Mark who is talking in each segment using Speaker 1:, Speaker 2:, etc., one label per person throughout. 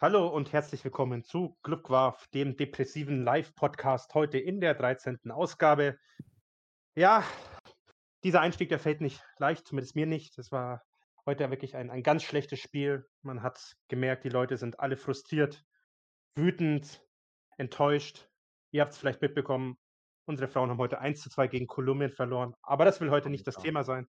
Speaker 1: Hallo und herzlich willkommen zu Glückwarf, dem depressiven Live-Podcast, heute in der 13. Ausgabe. Ja, dieser Einstieg, der fällt nicht leicht, zumindest mir nicht. Das war heute wirklich ein, ein ganz schlechtes Spiel. Man hat gemerkt, die Leute sind alle frustriert, wütend, enttäuscht. Ihr habt es vielleicht mitbekommen, unsere Frauen haben heute 1 zu 2 gegen Kolumbien verloren. Aber das will heute nicht das Thema sein,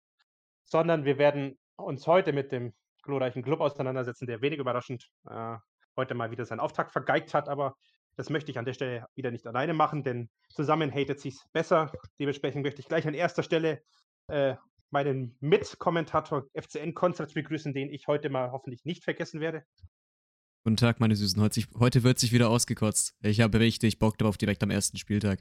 Speaker 1: sondern wir werden uns heute mit dem glorreichen Club auseinandersetzen, der wenig überraschend äh, heute mal wieder seinen Auftakt vergeigt hat, aber das möchte ich an der Stelle wieder nicht alleine machen, denn zusammen hatet sich besser. Dementsprechend möchte ich gleich an erster Stelle äh, meinen Mitkommentator FCN Konzert begrüßen, den ich heute mal hoffentlich nicht vergessen werde.
Speaker 2: Guten Tag, meine Süßen. Heute, heute wird sich wieder ausgekotzt. Ich habe richtig Bock drauf, direkt am ersten Spieltag.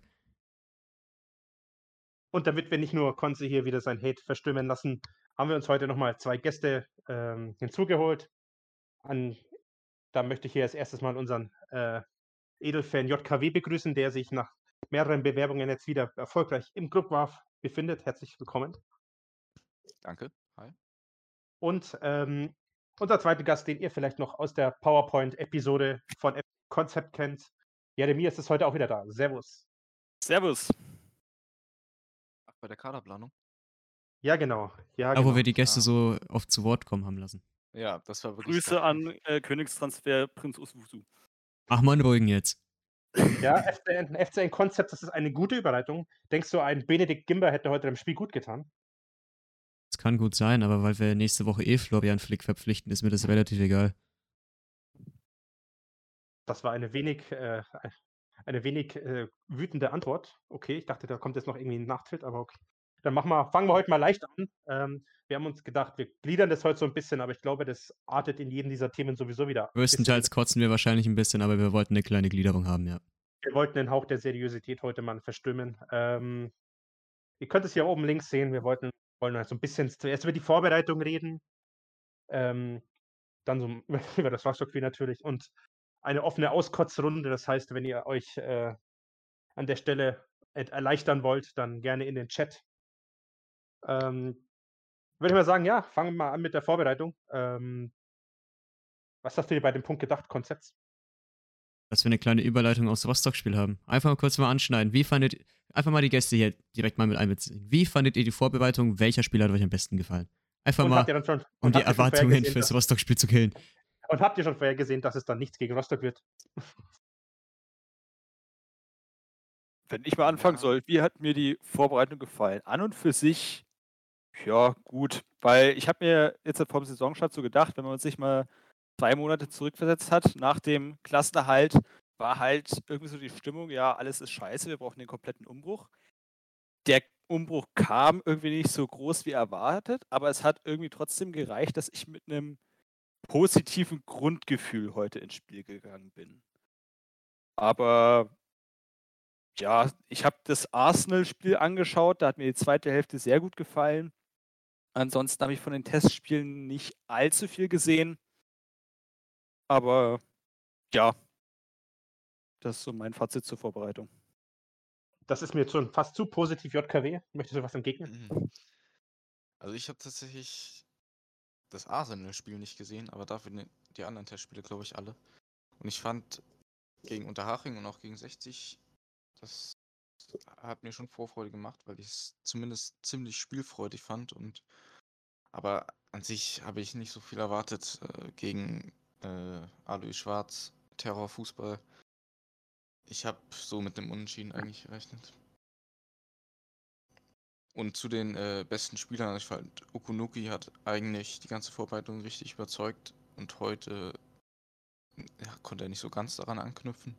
Speaker 1: Und damit wir nicht nur Konze hier wieder sein Hate verstimmen lassen, haben wir uns heute nochmal zwei Gäste ähm, hinzugeholt. An da möchte ich hier als erstes mal unseren äh, Edelfan JKW begrüßen, der sich nach mehreren Bewerbungen jetzt wieder erfolgreich im Clubwarf befindet. Herzlich willkommen.
Speaker 3: Danke. Hi.
Speaker 1: Und ähm, unser zweiter Gast, den ihr vielleicht noch aus der PowerPoint-Episode von Concept kennt. Jeremia ist es heute auch wieder da. Servus.
Speaker 4: Servus.
Speaker 3: Ach, bei der Kaderplanung?
Speaker 1: Ja, genau. Ja,
Speaker 2: da,
Speaker 1: genau.
Speaker 2: wo wir die Gäste ah. so oft zu Wort kommen haben lassen.
Speaker 3: Ja, das war wirklich.
Speaker 4: Grüße an äh, Königstransfer Prinz Uswusu.
Speaker 2: Mach mal einen ruhigen jetzt.
Speaker 1: Ja, FCN, FCN Konzept, das ist eine gute Überleitung. Denkst du, ein Benedikt Gimber hätte heute im Spiel gut getan?
Speaker 2: Das kann gut sein, aber weil wir nächste Woche eh Florian Flick verpflichten, ist mir das relativ egal.
Speaker 1: Das war eine wenig, äh, eine wenig äh, wütende Antwort. Okay, ich dachte, da kommt jetzt noch irgendwie ein Nachtritt, aber okay. Dann machen wir, fangen wir heute mal leicht an. Ähm, wir haben uns gedacht, wir gliedern das heute so ein bisschen, aber ich glaube, das artet in jedem dieser Themen sowieso wieder.
Speaker 2: Größtenteils kotzen wir wahrscheinlich ein bisschen, aber wir wollten eine kleine Gliederung haben, ja.
Speaker 1: Wir wollten den Hauch der Seriosität heute mal verstimmen. Ähm, ihr könnt es hier oben links sehen. Wir wollten, wollen halt so ein bisschen zuerst über die Vorbereitung reden. Ähm, dann so über das Rostock-Spiel natürlich und eine offene Auskotzrunde. Das heißt, wenn ihr euch äh, an der Stelle erleichtern wollt, dann gerne in den Chat. Ähm, würde ich mal sagen, ja, fangen wir mal an mit der Vorbereitung. Ähm, was hast du dir bei dem Punkt gedacht, Konzepts?
Speaker 2: Dass wir eine kleine Überleitung aus Rostock-Spiel haben. Einfach mal kurz mal anschneiden. Wie fandet, einfach mal die Gäste hier direkt mal mit einbeziehen. Wie fandet ihr die Vorbereitung? Welcher Spieler hat euch am besten gefallen? Einfach und mal, schon, um die Erwartungen gesehen, fürs Rostock-Spiel zu killen.
Speaker 1: Und habt ihr schon vorher gesehen, dass es dann nichts gegen Rostock wird?
Speaker 4: Wenn ich mal anfangen soll, wie hat mir die Vorbereitung gefallen? An und für sich ja, gut, weil ich habe mir jetzt vom Saisonstart so gedacht, wenn man sich mal zwei Monate zurückversetzt hat, nach dem Klassenerhalt, war halt irgendwie so die Stimmung, ja, alles ist scheiße, wir brauchen den kompletten Umbruch. Der Umbruch kam irgendwie nicht so groß wie erwartet, aber es hat irgendwie trotzdem gereicht, dass ich mit einem positiven Grundgefühl heute ins Spiel gegangen bin. Aber ja, ich habe das Arsenal-Spiel angeschaut, da hat mir die zweite Hälfte sehr gut gefallen. Ansonsten habe ich von den Testspielen nicht allzu viel gesehen. Aber ja, das ist so mein Fazit zur Vorbereitung.
Speaker 1: Das ist mir schon fast zu positiv, JKW. Möchtest du was entgegnen? Mhm.
Speaker 3: Also ich habe tatsächlich das Arsenal-Spiel nicht gesehen, aber dafür die anderen Testspiele, glaube ich, alle. Und ich fand gegen Unterhaching und auch gegen 60, das hat mir schon Vorfreude gemacht, weil ich es zumindest ziemlich spielfreudig fand und aber an sich habe ich nicht so viel erwartet äh, gegen äh, Alois Schwarz, Terrorfußball. Ich habe so mit dem Unentschieden eigentlich gerechnet. Und zu den äh, besten Spielern, ich fand, Okunuki hat eigentlich die ganze Vorbereitung richtig überzeugt und heute ja, konnte er nicht so ganz daran anknüpfen.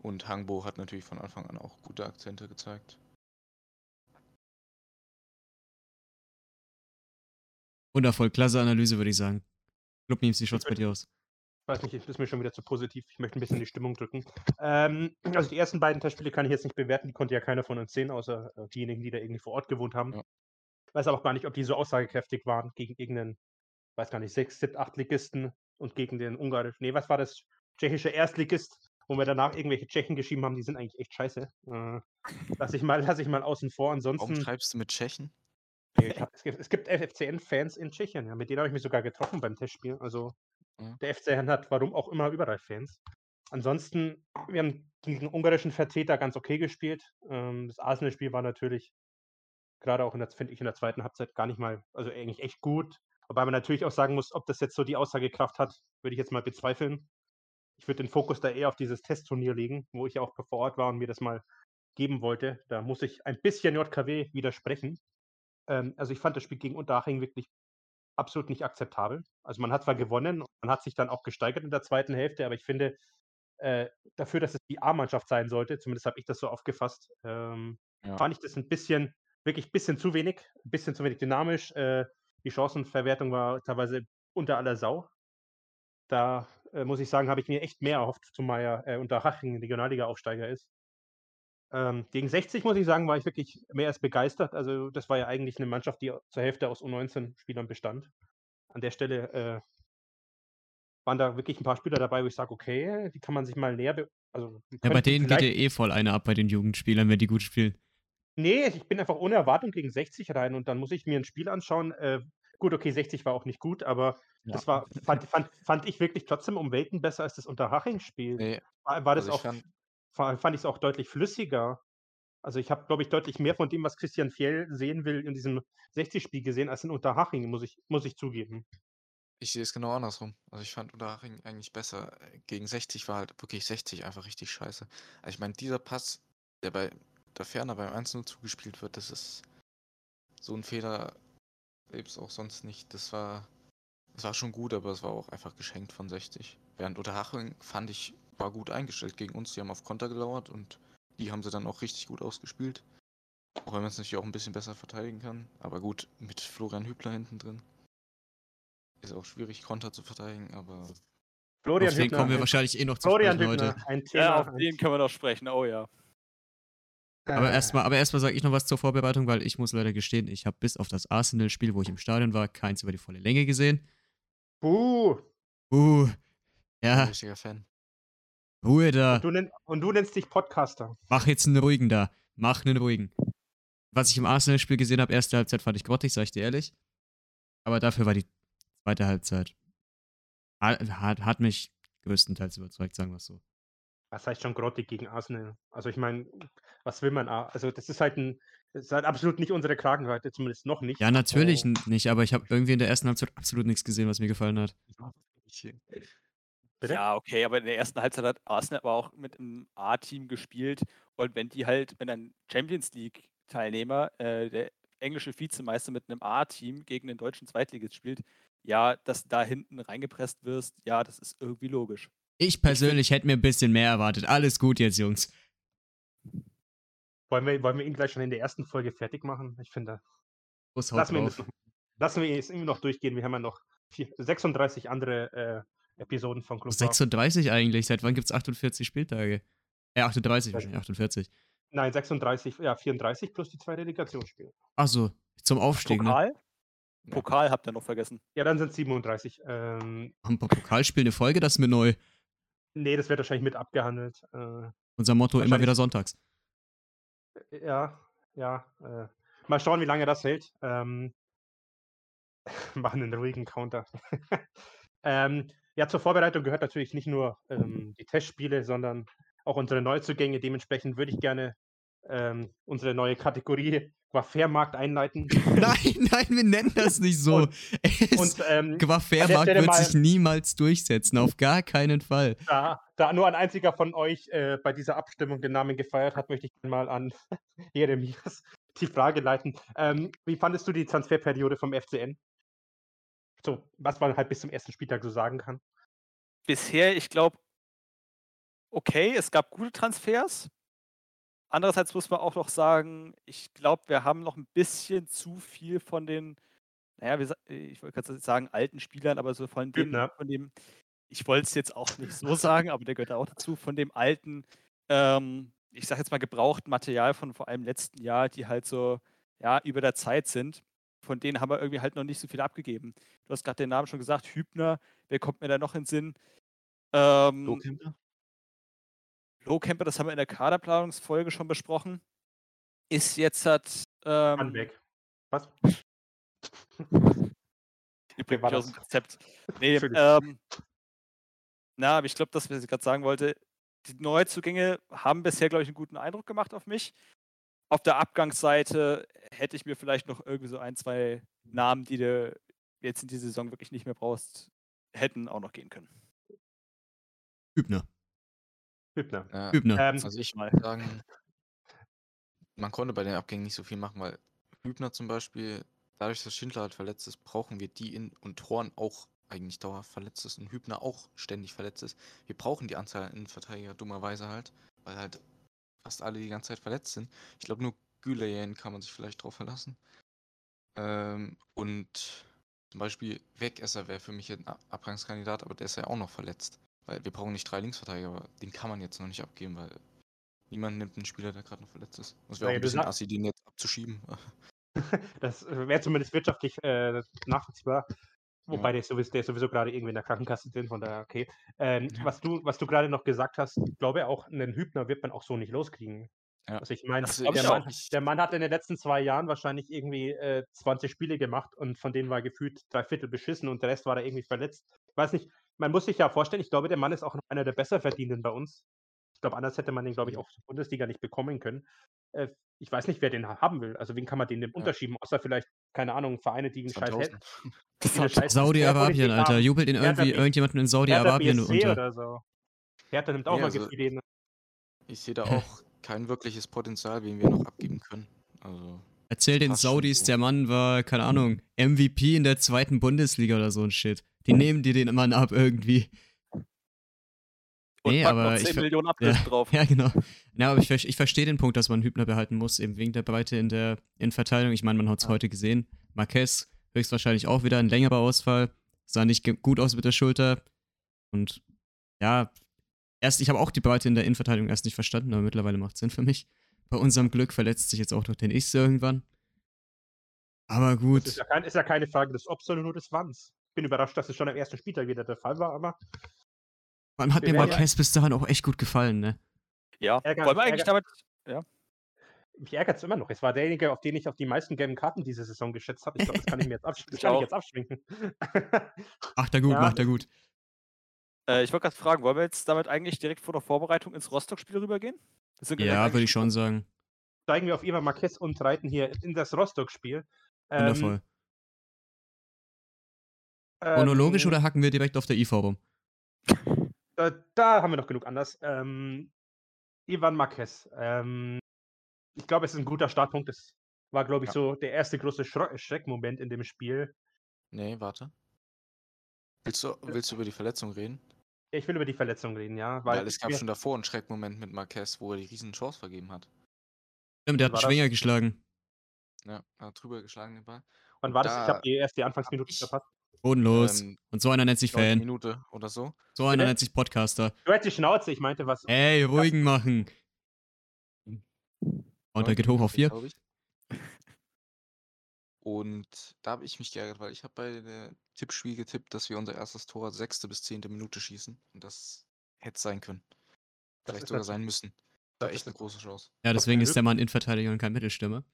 Speaker 3: Und Hangbo hat natürlich von Anfang an auch gute Akzente gezeigt.
Speaker 2: Wundervoll, klasse Analyse, würde ich sagen. Club Memes, wie schaut's bei dir aus?
Speaker 1: Ich weiß nicht, das ist mir schon wieder zu positiv. Ich möchte ein bisschen die Stimmung drücken. Ähm, also die ersten beiden Testspiele kann ich jetzt nicht bewerten, die konnte ja keiner von uns sehen, außer äh, diejenigen, die da irgendwie vor Ort gewohnt haben. Ja. Ich weiß aber auch gar nicht, ob die so aussagekräftig waren gegen irgendeinen, weiß gar nicht, sechs, sieben, acht Ligisten und gegen den ungarischen, nee, was war das? Tschechische Erstligist, wo wir danach irgendwelche Tschechen geschrieben haben, die sind eigentlich echt scheiße. Äh, lass, ich mal, lass ich mal außen vor. Ansonsten.
Speaker 3: Warum schreibst du mit Tschechen?
Speaker 1: es gibt, gibt FCN-Fans in Tschechien, ja, mit denen habe ich mich sogar getroffen beim Testspiel. Also Mhm. Der FC hat, warum auch immer, überall Fans. Ansonsten, wir haben gegen ungarischen Vertreter ganz okay gespielt. Ähm, das Arsenal-Spiel war natürlich gerade auch in der, finde ich, in der zweiten Halbzeit gar nicht mal, also eigentlich echt gut. Wobei man natürlich auch sagen muss, ob das jetzt so die Aussagekraft hat, würde ich jetzt mal bezweifeln. Ich würde den Fokus da eher auf dieses Testturnier legen, wo ich auch vor Ort war und mir das mal geben wollte. Da muss ich ein bisschen JKW widersprechen. Ähm, also ich fand das Spiel gegen Unterhaching wirklich absolut nicht akzeptabel. Also man hat zwar gewonnen, man hat sich dann auch gesteigert in der zweiten Hälfte, aber ich finde, äh, dafür, dass es die A-Mannschaft sein sollte, zumindest habe ich das so aufgefasst, ähm, ja. fand ich das ein bisschen, wirklich ein bisschen zu wenig, ein bisschen zu wenig dynamisch. Äh, die Chancenverwertung war teilweise unter aller Sau. Da äh, muss ich sagen, habe ich mir echt mehr erhofft, zumal ja äh, Unterhaching Regionalliga-Aufsteiger ist. Ähm, gegen 60, muss ich sagen, war ich wirklich mehr als begeistert. Also, das war ja eigentlich eine Mannschaft, die zur Hälfte aus U19-Spielern bestand. An der Stelle äh, waren da wirklich ein paar Spieler dabei, wo ich sage, okay, die kann man sich mal näher. Also,
Speaker 2: ja, bei denen geht ja eh voll eine ab bei den Jugendspielern, wenn die gut spielen.
Speaker 1: Nee, ich bin einfach ohne Erwartung gegen 60 rein und dann muss ich mir ein Spiel anschauen. Äh, gut, okay, 60 war auch nicht gut, aber ja. das war, fand, fand, fand ich wirklich trotzdem um Welten besser als das Unterhaching-Spiel. Nee. War, war das also auch. Fand, fand ich es auch deutlich flüssiger. Also ich habe, glaube ich, deutlich mehr von dem, was Christian Fjell sehen will, in diesem 60-Spiel gesehen, als in Unterhaching, muss ich, muss ich zugeben.
Speaker 3: Ich sehe es genau andersrum. Also ich fand Unterhaching eigentlich besser. Gegen 60 war halt wirklich 60 einfach richtig scheiße. Also ich meine, dieser Pass, der bei der Ferner beim 1-0 zugespielt wird, das ist so ein Fehler, es auch sonst nicht. Das war, das war schon gut, aber es war auch einfach geschenkt von 60. Während Unterhaching fand ich war gut eingestellt gegen uns. Die haben auf Konter gelauert und die haben sie dann auch richtig gut ausgespielt. Auch wenn man es natürlich auch ein bisschen besser verteidigen kann. Aber gut, mit Florian Hübner hinten drin ist auch schwierig, Konter zu verteidigen, aber.
Speaker 2: Florian auf den Hübner, kommen wir wahrscheinlich eh noch zu
Speaker 4: Florian sprechen Hübner, heute. Thema, ja, auf den können wir noch sprechen, oh ja.
Speaker 2: Aber erstmal aber erst sage ich noch was zur Vorbereitung, weil ich muss leider gestehen, ich habe bis auf das Arsenal-Spiel, wo ich im Stadion war, keins über die volle Länge gesehen.
Speaker 1: Buh.
Speaker 2: Buh. Ja.
Speaker 3: Richtiger Fan.
Speaker 2: Ruhe da.
Speaker 1: Und du, nenn, und du nennst dich Podcaster.
Speaker 2: Mach jetzt einen ruhigen da. Mach einen ruhigen. Was ich im Arsenal-Spiel gesehen habe, erste Halbzeit fand ich grottig, sag ich dir ehrlich. Aber dafür war die zweite Halbzeit. Hat, hat mich größtenteils überzeugt, sagen wir es so.
Speaker 1: Was heißt schon grottig gegen Arsenal? Also ich meine, was will man? Also das ist halt ein, das ist halt absolut nicht unsere Kragenweite, zumindest noch nicht.
Speaker 2: Ja, natürlich oh. nicht, aber ich habe irgendwie in der ersten Halbzeit absolut nichts gesehen, was mir gefallen hat.
Speaker 4: Bitte? Ja, okay, aber in der ersten Halbzeit hat Arsenal aber auch mit einem A-Team gespielt. Und wenn die halt, wenn ein Champions League-Teilnehmer, äh, der englische Vizemeister mit einem A-Team gegen den deutschen Zweitligist spielt, ja, dass da hinten reingepresst wirst, ja, das ist irgendwie logisch.
Speaker 2: Ich persönlich hätte mir ein bisschen mehr erwartet. Alles gut jetzt, Jungs.
Speaker 1: Wollen wir, wollen wir ihn gleich schon in der ersten Folge fertig machen? Ich finde. Lassen wir, noch, lassen wir es irgendwie noch durchgehen. Wir haben ja noch 36 andere äh, Episoden von Club
Speaker 2: 36 war. eigentlich. Seit wann gibt es 48 Spieltage? Äh, 38 wahrscheinlich, 48.
Speaker 1: Nein, 36, ja, 34 plus die zwei Relegationsspiele.
Speaker 2: Achso, zum Aufstieg,
Speaker 4: ne? Pokal? ne? Pokal habt ihr noch vergessen.
Speaker 1: Ja, dann sind es 37. Ähm,
Speaker 2: Haben ein paar Pokalspiele eine Folge, das ist mir neu.
Speaker 1: Nee, das wird wahrscheinlich mit abgehandelt. Äh,
Speaker 2: Unser Motto immer wieder sonntags.
Speaker 1: Ja, ja. Äh, mal schauen, wie lange das hält. Ähm, machen einen ruhigen Counter. ähm, ja, zur Vorbereitung gehört natürlich nicht nur ähm, die Testspiele, sondern auch unsere Neuzugänge. Dementsprechend würde ich gerne ähm, unsere neue Kategorie Quafairmarkt einleiten.
Speaker 2: Nein, nein, wir nennen das nicht so. Und, und ähm, Quafairmarkt wird mal, sich niemals durchsetzen, auf gar keinen Fall.
Speaker 1: Da, da nur ein einziger von euch äh, bei dieser Abstimmung den Namen gefeiert hat, möchte ich mal an Jeremias die Frage leiten. Ähm, wie fandest du die Transferperiode vom FCN? So, was man halt bis zum ersten Spieltag so sagen kann.
Speaker 4: Bisher, ich glaube, okay, es gab gute Transfers. Andererseits muss man auch noch sagen, ich glaube, wir haben noch ein bisschen zu viel von den, naja, ich wollte gerade sagen, alten Spielern, aber so von dem, ja. von dem, ich wollte es jetzt auch nicht so sagen, aber der gehört auch dazu, von dem alten, ähm, ich sage jetzt mal gebrauchten Material von vor allem letzten Jahr, die halt so, ja, über der Zeit sind von denen haben wir irgendwie halt noch nicht so viel abgegeben. Du hast gerade den Namen schon gesagt, Hübner, wer kommt mir da noch in den Sinn? Ähm, Lohkämper? Lohkämper, das haben wir in der Kaderplanungsfolge schon besprochen. Ist jetzt hat. Ähm,
Speaker 1: weg. Was?
Speaker 4: Ich bringe mich aus dem Konzept. Nee, ähm, Na, aber ich glaube, das, was ich gerade sagen wollte, die Neuzugänge haben bisher, glaube ich, einen guten Eindruck gemacht auf mich. Auf der Abgangsseite hätte ich mir vielleicht noch irgendwie so ein, zwei Namen, die du jetzt in dieser Saison wirklich nicht mehr brauchst, hätten auch noch gehen können.
Speaker 2: Hübner.
Speaker 1: Hübner.
Speaker 3: Ja,
Speaker 2: Hübner.
Speaker 1: Ähm,
Speaker 3: also ich muss sagen, man konnte bei den Abgängen nicht so viel machen, weil Hübner zum Beispiel, dadurch, dass Schindler halt verletzt ist, brauchen wir die in und Horn auch eigentlich dauerhaft verletzt ist und Hübner auch ständig verletzt ist. Wir brauchen die Anzahl an Innenverteidiger dummerweise halt, weil halt fast alle die ganze Zeit verletzt sind. Ich glaube nur Güleyen kann man sich vielleicht drauf verlassen. Ähm, und zum Beispiel Wegesser wäre für mich ein Abgangskandidat, aber der ist ja auch noch verletzt. Weil wir brauchen nicht drei Linksverteidiger, aber den kann man jetzt noch nicht abgeben, weil niemand nimmt einen Spieler, der gerade noch verletzt ist. Das wäre auch
Speaker 1: Ja,
Speaker 3: ein bisschen assi, den jetzt abzuschieben.
Speaker 1: Das wäre zumindest wirtschaftlich äh, nachvollziehbar. Wobei der, ist sowieso, der ist sowieso gerade irgendwie in der Krankenkasse drin, von daher okay. Ähm,
Speaker 3: Ja.
Speaker 1: Was du, was du gerade noch gesagt hast, ich glaube auch, einen Hübner wird man auch so nicht loskriegen.
Speaker 3: Ja.
Speaker 1: Also ich meine, der, der Mann hat in den letzten zwei Jahren wahrscheinlich irgendwie äh, 20 Spiele gemacht und von denen war gefühlt drei Viertel beschissen und der Rest war da irgendwie verletzt. Ich weiß nicht, man muss sich ja vorstellen, ich glaube, der Mann ist auch einer der Besserverdienenden bei uns. Ich glaube, anders hätte man den, glaube ich, auch in der Bundesliga nicht bekommen können. Äh, ich weiß nicht, wer den ha- haben will. Also wen kann man den denn unterschieben, außer vielleicht, keine Ahnung, Vereine, die einen scheiß, Hel-
Speaker 3: 2000.
Speaker 1: die eine scheiß
Speaker 2: Saudi-Arabien, Alter. Jubelt
Speaker 1: Hertha
Speaker 2: irgendwie irgendjemanden in Saudi-Arabien unter.
Speaker 1: oder so. Hertha nimmt auch
Speaker 3: Nee,
Speaker 1: mal
Speaker 3: also-
Speaker 1: den.
Speaker 3: Ich sehe da auch kein wirkliches Potenzial, wen wir noch abgeben können. Also,
Speaker 2: Erzähl den Saudis,
Speaker 3: so.
Speaker 2: der Mann war, keine Ahnung, MVP in der zweiten Bundesliga oder so ein Shit. Die nehmen dir den Mann ab irgendwie.
Speaker 4: Und
Speaker 2: Nee, aber
Speaker 4: noch
Speaker 2: ich
Speaker 4: 10
Speaker 2: ver-
Speaker 4: Millionen Ablösen drauf.
Speaker 2: Ja, genau. Ja, aber ich, ich verstehe den Punkt, dass man Hübner behalten muss, eben wegen der Breite in der Innenverteidigung. Ich meine, man hat es
Speaker 1: Ja.
Speaker 2: heute gesehen. Marquez höchstwahrscheinlich auch wieder ein längerer Ausfall. Sah nicht gut aus mit der Schulter. Und ja, erst, ich habe auch die Breite in der Innenverteidigung erst nicht verstanden, aber mittlerweile macht Sinn für mich. Bei unserem Glück verletzt sich jetzt auch noch der nächste irgendwann. Aber
Speaker 1: Das
Speaker 2: gut.
Speaker 1: ist ja, kein, ist ja keine Frage des Obs, sondern nur des Wanns. Bin überrascht, dass es schon am ersten Spieltag wieder der Fall war, aber
Speaker 2: Man hat mir Marquez bis dahin auch echt gut gefallen, ne?
Speaker 4: Ja,
Speaker 1: Ärger-
Speaker 4: wollen wir eigentlich
Speaker 1: Ärger-
Speaker 4: damit.
Speaker 1: mich ärgert es immer noch. Es war derjenige, auf den ich auf die meisten gelben Karten diese Saison geschätzt habe. Ich glaube, das kann ich mir jetzt, absch
Speaker 4: Ich
Speaker 1: kann ich jetzt abschminken.
Speaker 2: Macht er gut,
Speaker 1: Ja.
Speaker 2: macht er gut.
Speaker 4: Äh, ich wollte gerade fragen, wollen wir jetzt damit eigentlich direkt vor der Vorbereitung ins Rostock-Spiel rübergehen?
Speaker 2: Ja, würde ich
Speaker 4: schon-
Speaker 2: schon sagen.
Speaker 1: Steigen wir auf Ivan Marquez und reiten hier in das Rostock-Spiel. Ähm,
Speaker 2: Wundervoll. Chronologisch
Speaker 1: ähm,
Speaker 2: oder hacken wir direkt auf der IV rum?
Speaker 1: Da, da haben wir noch genug anders. Ähm, Ivan Marquez. Ähm, ich glaube, es ist ein guter Startpunkt. Das war, glaube ich,
Speaker 3: Ja.
Speaker 1: so der erste große Schreckmoment in dem Spiel.
Speaker 3: nee, warte. Willst du, willst du über die Verletzung reden?
Speaker 1: Ich will über die Verletzung reden, ja.
Speaker 3: Weil,
Speaker 1: Weil,
Speaker 3: es gab schon davor einen Schreckmoment mit Marquez, wo er die riesen Chance vergeben hat.
Speaker 2: Stimmt, der hat einen
Speaker 1: das?
Speaker 2: Schwinger geschlagen.
Speaker 3: Ja, er hat drüber geschlagen den Ball.
Speaker 1: wann
Speaker 3: und
Speaker 1: war das? Ich
Speaker 3: da
Speaker 1: habe die erst die Anfangsminute verpasst.
Speaker 2: Bodenlos.
Speaker 3: Ähm,
Speaker 2: Und so einer nennt sich Fan.
Speaker 3: Minute oder so.
Speaker 2: So einer nennt sich Podcaster.
Speaker 1: Du hättest die Schnauze, ich meinte was.
Speaker 2: Ey, ruhigen machen. Und er geht hoch auf vier.
Speaker 3: Und da habe ich mich geärgert, weil ich habe bei der Tippspiel getippt, dass wir unser erstes Tor sechste bis zehnte Minute schießen. Und das hätte sein können.
Speaker 1: Das
Speaker 3: Vielleicht sogar sein müssen.
Speaker 1: das
Speaker 3: Da echt
Speaker 1: ist
Speaker 3: eine große Chance.
Speaker 2: Ja, deswegen ist der Mann Innenverteidiger und kein Mittelstürmer.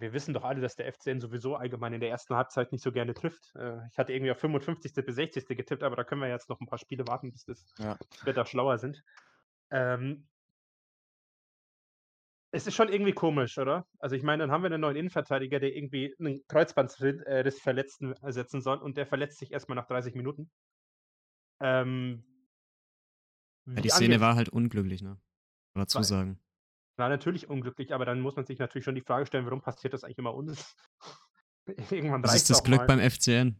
Speaker 1: Wir wissen doch alle, dass der FCN sowieso allgemein in der ersten Halbzeit nicht so gerne trifft. Äh, Ich hatte irgendwie auf 55. bis 60. getippt, aber da können wir jetzt noch ein paar Spiele warten, bis das
Speaker 3: Ja.
Speaker 1: später schlauer sind. Ähm, es ist schon irgendwie komisch, oder? Also ich meine, dann haben wir einen neuen Innenverteidiger, der irgendwie einen Kreuzbandriss Verletzten ersetzen soll und der verletzt sich erstmal nach 30 Minuten. Ähm,
Speaker 2: Ja, die Szene war halt unglücklich, ne? Oder zu
Speaker 1: War-
Speaker 2: sagen.
Speaker 1: War natürlich unglücklich, aber dann muss man sich natürlich schon die Frage stellen, warum passiert das eigentlich immer uns? Irgendwann
Speaker 2: Das ist das Glück
Speaker 1: mal.
Speaker 2: beim FCN.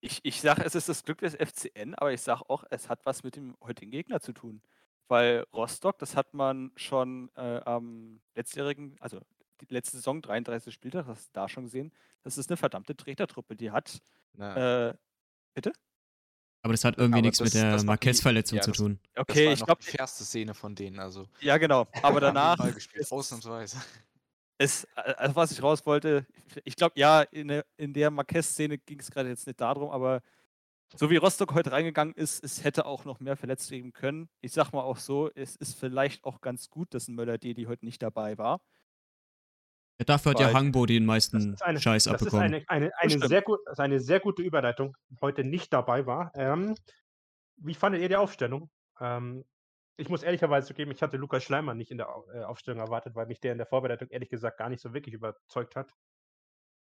Speaker 4: Ich, ich sage, es ist das Glück des FCN, aber ich sage auch, es hat was mit dem heutigen Gegner zu tun. Weil Rostock, das hat man schon äh, am letztjährigen, also die letzte Saison, 33 Spieltag, das hast du da schon gesehen, das ist eine verdammte Tretertruppe. Die hat, äh, bitte?
Speaker 2: Aber das hat irgendwie
Speaker 3: Aber
Speaker 2: nichts mit
Speaker 3: das-
Speaker 2: der
Speaker 3: das
Speaker 2: Marquez-Verletzung
Speaker 3: ja,
Speaker 2: zu
Speaker 3: das-
Speaker 2: tun.
Speaker 3: das
Speaker 4: Okay,
Speaker 3: war
Speaker 4: ich
Speaker 3: noch
Speaker 4: glaube,
Speaker 3: die fairste Szene von denen. Also,
Speaker 4: ja genau. Aber danach,
Speaker 3: gespielt,
Speaker 4: ist-
Speaker 3: ausnahmsweise.
Speaker 4: Es, also was ich raus wollte, ich glaube, ja, in der, in der Marquez-Szene ging es gerade jetzt nicht darum, aber so wie Rostock heute reingegangen ist, es hätte auch noch mehr verletzt geben können. Ich sag mal auch so, es ist vielleicht auch ganz gut, dass ein Möller-Dedi heute nicht dabei war.
Speaker 2: Ja, dafür hat ja Hangbo den
Speaker 1: Das
Speaker 2: meisten
Speaker 1: ist eine,
Speaker 2: Scheiß
Speaker 1: das ist
Speaker 2: abbekommen.
Speaker 1: eine, eine, eine,
Speaker 4: stimmt.
Speaker 1: sehr gut, das ist eine sehr gute Überleitung, heute nicht dabei war. Ähm, wie fandet ihr die Aufstellung? Ähm, ich muss ehrlicherweise zugeben, ich hatte Lukas Schleimer nicht in der äh, Aufstellung erwartet, weil mich der in der Vorbereitung ehrlich gesagt gar nicht so wirklich überzeugt hat.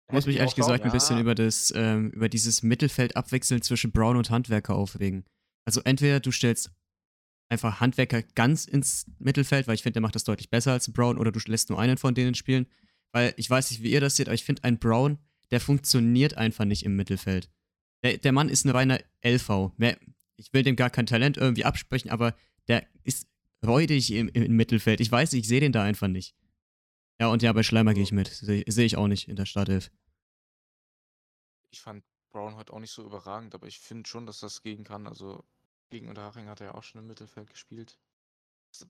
Speaker 2: Ich muss mich ehrlich gesagt ein bisschen über, das, ähm, über dieses Mittelfeld abwechseln zwischen Brown und Handwerker aufregen. Also entweder du stellst einfach Handwerker ganz ins Mittelfeld, weil ich finde, der macht das deutlich besser als Brown, oder du lässt nur einen von denen spielen. Weil ich weiß nicht, wie ihr das seht, aber ich finde, ein Brown, der funktioniert einfach nicht im Mittelfeld. Der, der Mann ist ein reiner LV. Ich will dem gar kein Talent irgendwie absprechen, aber der ist räudig im, im Mittelfeld. Ich weiß, ich sehe den da einfach nicht. Ja, und ja, bei Schleimer gehe ich mit. Sehe seh ich auch nicht in der Startelf.
Speaker 3: Ich fand Brown heute auch nicht so überragend, aber ich finde schon, dass das gegen kann. Also gegen Unterhaching hat er ja auch schon im Mittelfeld gespielt.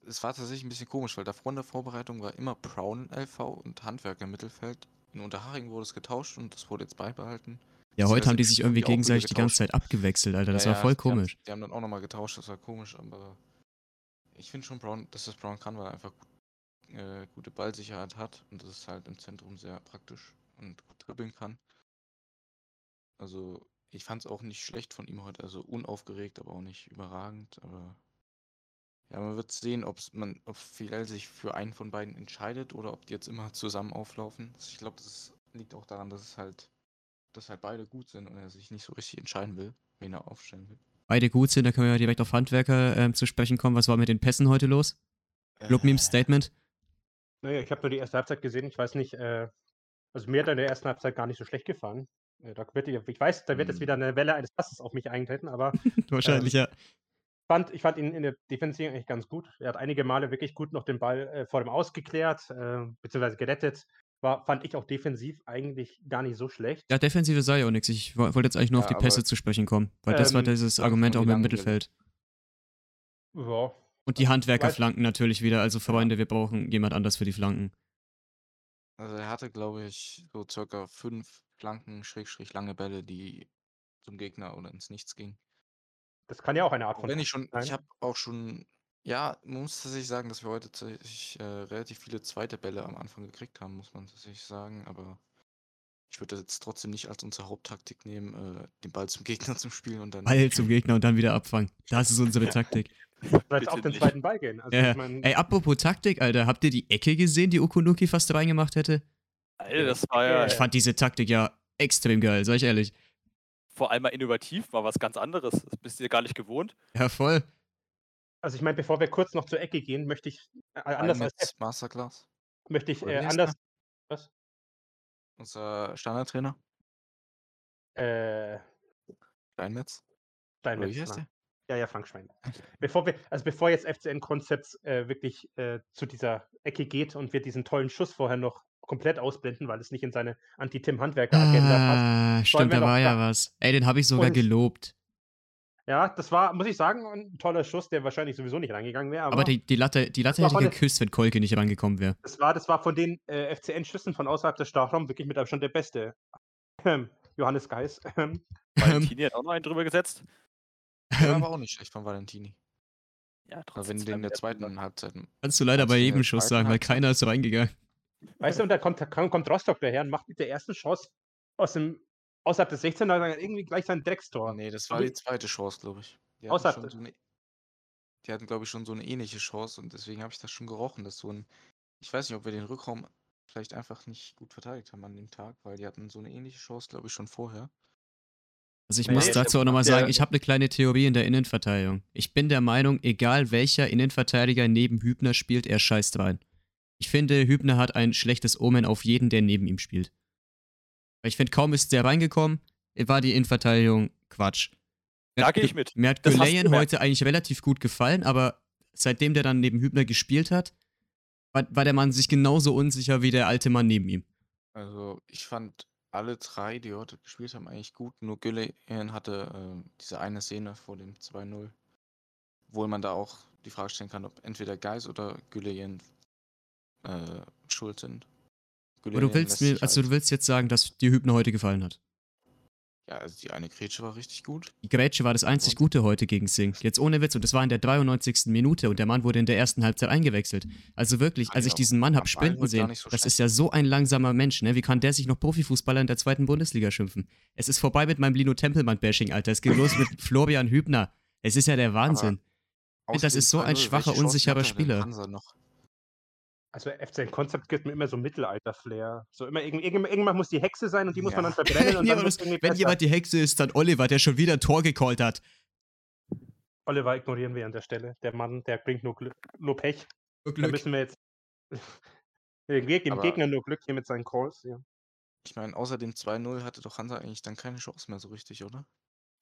Speaker 3: Es, war tatsächlich ein bisschen komisch, weil davor in der Vorbereitung war immer Brown LV und Handwerk im Mittelfeld. In Unterhaching wurde es getauscht und das wurde jetzt beibehalten.
Speaker 2: Ja, heute haben die sich irgendwie gegenseitig die ganze Zeit abgewechselt, Alter. Das ja, war voll ja, komisch.
Speaker 3: Die haben, die haben dann auch nochmal getauscht, das war komisch, aber ich finde schon, Brown, dass das Brown kann, weil er einfach äh, gute Ballsicherheit hat und das ist halt im Zentrum sehr praktisch und gut dribbeln kann. Also, ich fand es auch nicht schlecht von ihm heute, also unaufgeregt, aber auch nicht überragend, aber ja, man wird sehen, ob's man ob Fidel sich für einen von beiden entscheidet oder ob die jetzt immer zusammen auflaufen. Ich glaube, das liegt auch daran, dass es halt dass halt beide gut sind und er sich nicht so richtig entscheiden will, wen er aufstellen will.
Speaker 2: Beide gut sind, da können wir ja direkt auf Handwerker ähm, zu sprechen kommen. Was war mit den Pässen heute los? Look äh, Statement.
Speaker 1: Naja, ich habe nur die erste Halbzeit gesehen. Ich weiß nicht, äh, also mir hat in der ersten Halbzeit gar nicht so schlecht gefallen. Äh, da wird, ich weiß, da wird jetzt mhm. wieder eine Welle eines Passes auf mich eintreten, aber.
Speaker 2: Wahrscheinlich, ähm, ja.
Speaker 1: Fand, ich fand ihn in der Defensive eigentlich ganz gut. Er hat einige Male wirklich gut noch den Ball äh, vor dem Ausgeklärt, äh, beziehungsweise gerettet. War, fand ich auch defensiv eigentlich gar nicht so schlecht.
Speaker 2: Ja, Defensive sei ja auch nichts. Ich wollte jetzt eigentlich nur ja, auf die Pässe zu sprechen kommen, weil ähm, das war ähm, dieses Argument auch mit dem Mittelfeld. Ja. Und die Handwerkerflanken natürlich wieder. Also Freunde, wir brauchen jemand anders für die Flanken.
Speaker 3: Also er hatte, glaube ich, so circa fünf Flanken, Schrägstrich lange Bälle, die zum Gegner oder ins Nichts gingen.
Speaker 1: Das kann ja auch eine Art von.
Speaker 3: Wenn ich schon, sein. ich habe auch schon ja, man muss tatsächlich sagen, dass wir heute tatsächlich äh, relativ viele zweite Bälle am Anfang gekriegt haben, muss man tatsächlich sagen. Aber ich würde das jetzt trotzdem nicht als unsere Haupttaktik nehmen, äh, den Ball zum Gegner zu spielen und dann.
Speaker 2: Ball zum Gegner und dann wieder abfangen. Das ist unsere Taktik.
Speaker 1: Vielleicht auf den nicht. zweiten Ball gehen.
Speaker 2: Also ja. ich mein, Ey, apropos Taktik, Alter, habt ihr die Ecke gesehen, die Okunuki fast reingemacht hätte?
Speaker 4: Alter, das war ja.
Speaker 2: Ich fand diese Taktik ja extrem geil, sag ich ehrlich.
Speaker 4: Vor allem mal innovativ, war was ganz anderes. Das bist du ja gar nicht gewohnt.
Speaker 2: Ja, voll.
Speaker 1: Also ich meine, bevor wir kurz noch zur Ecke gehen, möchte ich äh, anders als
Speaker 3: F Masterclass.
Speaker 1: Möchte ich äh, anders. Was?
Speaker 3: Unser Standardtrainer?
Speaker 1: Äh.
Speaker 3: Steinmetz?
Speaker 1: Steinmetz. Wie heißt der? Ja, ja, Frank Schwein. Bevor wir, also bevor jetzt FCN Concepts äh, wirklich äh, zu dieser Ecke geht und wir diesen tollen Schuss vorher noch komplett ausblenden, weil es nicht in seine Anti-Tim-Handwerker-Agenda
Speaker 2: ah, passt. Stimmt, da war ja was. Ey, den habe ich sogar gelobt.
Speaker 1: Ja, das war, muss ich sagen, ein toller Schuss, der wahrscheinlich sowieso nicht reingegangen wäre.
Speaker 2: Aber, aber, die, die Latte, die Latte hätte geküsst, wenn Kolke nicht rangekommen wäre.
Speaker 1: Das war, das war von den äh, FCN-Schüssen von außerhalb des Strafraums wirklich mit Abstand der beste. Johannes Geis.
Speaker 4: Valentini hat auch noch einen drüber gesetzt.
Speaker 3: Der war aber auch nicht schlecht von Valentini. Ja, trotzdem. Wenn den in der zweiten Halbzeit.
Speaker 2: Kannst du leider bei jedem Schuss sagen, weil keiner ist reingegangen.
Speaker 1: Weißt du, und da kommt, kommt Rostock daher und macht mit der ersten Chance aus dem außerhalb des 16 er dann irgendwie gleich sein Dreckstor.
Speaker 3: Nee, das war die zweite Chance, glaube ich.
Speaker 1: Die außerhalb so
Speaker 3: eine, Die hatten, glaube ich, schon so eine ähnliche Chance und deswegen habe ich das schon gerochen, dass so ein. Ich weiß nicht, ob wir den Rückraum vielleicht einfach nicht gut verteidigt haben an dem Tag, weil die hatten so eine ähnliche Chance, glaube ich, schon vorher.
Speaker 2: Also ich nee, muss dazu auch nochmal sagen, ich habe eine kleine Theorie in der Innenverteidigung. Ich bin der Meinung, egal welcher Innenverteidiger neben Hübner spielt, er scheißt rein. Ich finde, Hübner hat ein schlechtes Omen auf jeden, der neben ihm spielt. Weil ich finde, kaum ist der reingekommen, war die Innenverteidigung Quatsch.
Speaker 4: Da gehe ich mit.
Speaker 2: Mir hat Güleyen heute eigentlich relativ gut gefallen, aber seitdem der dann neben Hübner gespielt hat, war, war der Mann sich genauso unsicher wie der alte Mann neben ihm.
Speaker 3: Also ich fand alle drei, die heute gespielt haben, eigentlich gut. Nur Güleyen hatte äh, diese eine Szene vor dem 2-0, wo man da auch die Frage stellen kann, ob entweder Geis oder Güleyen äh, schuld sind.
Speaker 2: Aber du willst mir, also du willst jetzt sagen, dass dir Hübner heute gefallen hat.
Speaker 3: Ja, also die eine Grätsche war richtig gut.
Speaker 2: Die Grätsche war das einzig Gute heute gegen Sing. Jetzt ohne Witz. Und das war in der 93. Minute und der Mann wurde in der ersten Halbzeit eingewechselt. Also wirklich, als ich diesen Mann habe sprinten sehen, so das ist ja so ein langsamer Mensch, ne? Wie kann der sich noch Profifußballer in der zweiten Bundesliga schimpfen? Es ist vorbei mit meinem Lino Tempelmann-Bashing, Alter. Es geht los mit Florian Hübner. Es ist ja der Wahnsinn. Das ist so ein schwacher, unsicherer Spieler.
Speaker 1: Also FC Konzept gibt mir immer so Mittelalter-Flair. So immer irgendwann, irgendwann muss die Hexe sein und die muss ja. man dann verbrennen. Und
Speaker 2: dann muss wenn besser. jemand die Hexe ist, dann Oliver, der schon wieder ein Tor gecallt hat.
Speaker 1: Oliver ignorieren wir an der Stelle. Der Mann, der bringt nur, Glück, nur Pech. Nur Glück. Da müssen wir jetzt. dem Gegner nur Glück hier mit seinen Calls. Ja.
Speaker 3: Ich meine, außer dem 2-0 hatte doch Hansa eigentlich dann keine Chance mehr so richtig, oder?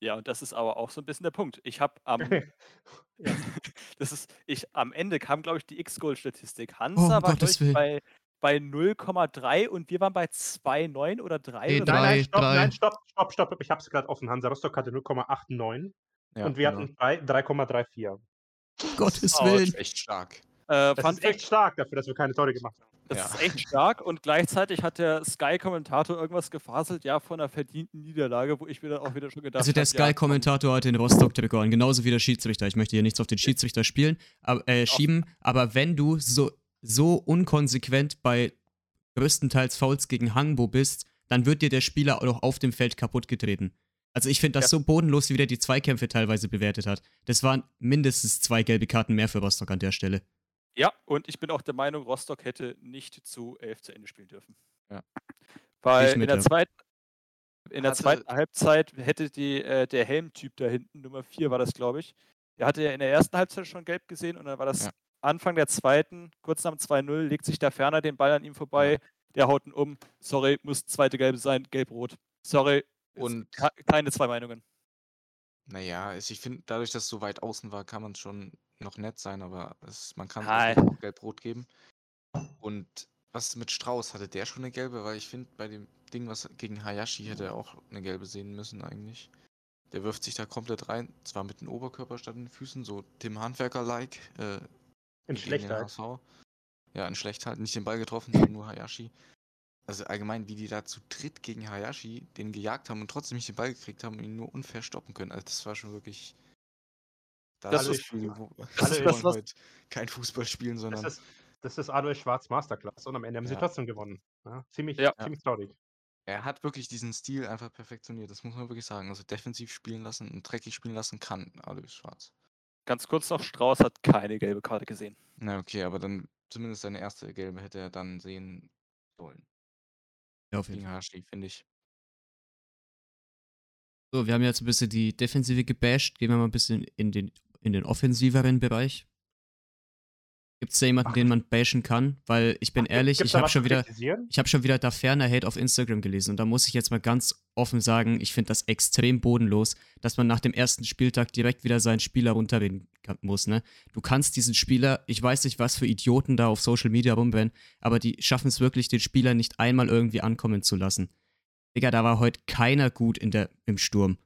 Speaker 4: Ja, und das ist aber auch so ein bisschen der Punkt. Ich habe am ja, das ist ich am Ende kam, glaube ich, die X-Goal-Statistik. Oh, Hansa war, Gottes ich, bei bei 0,3 und wir waren bei 2,9 oder 3
Speaker 2: Ne,
Speaker 4: oder
Speaker 2: nein,
Speaker 1: nein, stopp,
Speaker 2: nein,
Speaker 1: stopp, stopp, stopp. Ich habe es gerade offen. Hansa Rostock hatte 0,89 Ja, und wir genau. hatten 3,34.
Speaker 2: Gottes Oh, das Willen.
Speaker 3: ist echt stark.
Speaker 1: Äh, Das fand ist echt stark dafür, dass wir keine Tore gemacht haben.
Speaker 4: Das ja. ist echt stark und gleichzeitig hat der Sky-Kommentator irgendwas gefaselt, ja, von einer verdienten Niederlage, wo ich wieder auch wieder schon gedacht
Speaker 2: habe. Also der Sky-Kommentator ja, hat den Rostock-Trikot an, genauso wie der Schiedsrichter. Ich möchte hier nichts auf den Schiedsrichter spielen, aber, äh, schieben, aber wenn du so, so unkonsequent bei größtenteils Fouls gegen Hangbo bist, dann wird dir der Spieler auch auf dem Feld kaputt getreten. Also ich finde das ja. so bodenlos, wie der die Zweikämpfe teilweise bewertet hat. Das waren mindestens zwei gelbe Karten mehr für Rostock an der Stelle.
Speaker 4: Ja, und ich bin auch der Meinung, Rostock hätte nicht zu 11 zu Ende spielen dürfen.
Speaker 3: Ja.
Speaker 4: Weil in der, zweiten, in der zweiten Halbzeit hätte die, äh, der Helmtyp da hinten, Nummer 4 war das, glaube ich, der hatte ja in der ersten Halbzeit schon gelb gesehen und dann war das ja. Anfang der zweiten, kurz nach dem 2-0, legt sich da ferner den Ball an ihm vorbei, ja. der haut ihn um. Sorry, muss zweite gelbe sein, gelb-rot. Sorry, und keine zwei Meinungen.
Speaker 3: Naja, ich finde, dadurch, dass es so weit außen war, kann man schon noch nett sein, aber es, man kann es auch gelb-rot geben. Und was mit Strauß? Hatte der schon eine gelbe? Weil ich finde, bei dem Ding, was gegen Hayashi hätte er auch eine gelbe sehen müssen eigentlich. Der wirft sich da komplett rein, zwar mit dem Oberkörper statt den Füßen, so Tim Handwerker-like. Äh,
Speaker 1: in Schlechtheit.
Speaker 3: Ja, in Schlechtheit. Nicht den Ball getroffen, sondern nur Hayashi. Also allgemein, wie die da zu dritt gegen Hayashi den gejagt haben und trotzdem nicht den Ball gekriegt haben und ihn nur unfair stoppen können. Also das war schon wirklich
Speaker 1: das, das ist, Spiel,
Speaker 3: wo, das, das, das heute kein Fußball spielen, sondern.
Speaker 1: Das ist, das ist Adolf Schwarz Masterclass und am Ende haben ja. sie trotzdem gewonnen. Ja, ziemlich, ja. ziemlich traurig.
Speaker 3: Er hat wirklich diesen Stil einfach perfektioniert, das muss man wirklich sagen. Also defensiv spielen lassen und dreckig spielen lassen kann Adolf Schwarz.
Speaker 4: Ganz kurz noch, Strauß hat keine gelbe Karte gesehen.
Speaker 3: Na okay, aber dann zumindest seine erste gelbe hätte er dann sehen sollen.
Speaker 2: Ja, auf jeden Fall.
Speaker 3: Hashi, finde ich.
Speaker 2: So, wir haben jetzt ein bisschen die Defensive gebasht. Gehen wir mal ein bisschen in den in den offensiveren Bereich? Gibt es da jemanden, Ach. den man bashen kann? Weil ich bin Ach, ehrlich, ich habe schon wieder, ich habe schon wieder da ferner Hate auf Instagram gelesen und da muss ich jetzt mal ganz offen sagen, ich finde das extrem bodenlos, dass man nach dem ersten Spieltag direkt wieder seinen Spieler runterreden muss. Ne? Du kannst diesen Spieler, ich weiß nicht, was für Idioten da auf Social Media rumrennen, aber die schaffen es wirklich, den Spieler nicht einmal irgendwie ankommen zu lassen. Digga, da war heute keiner gut in der, im Sturm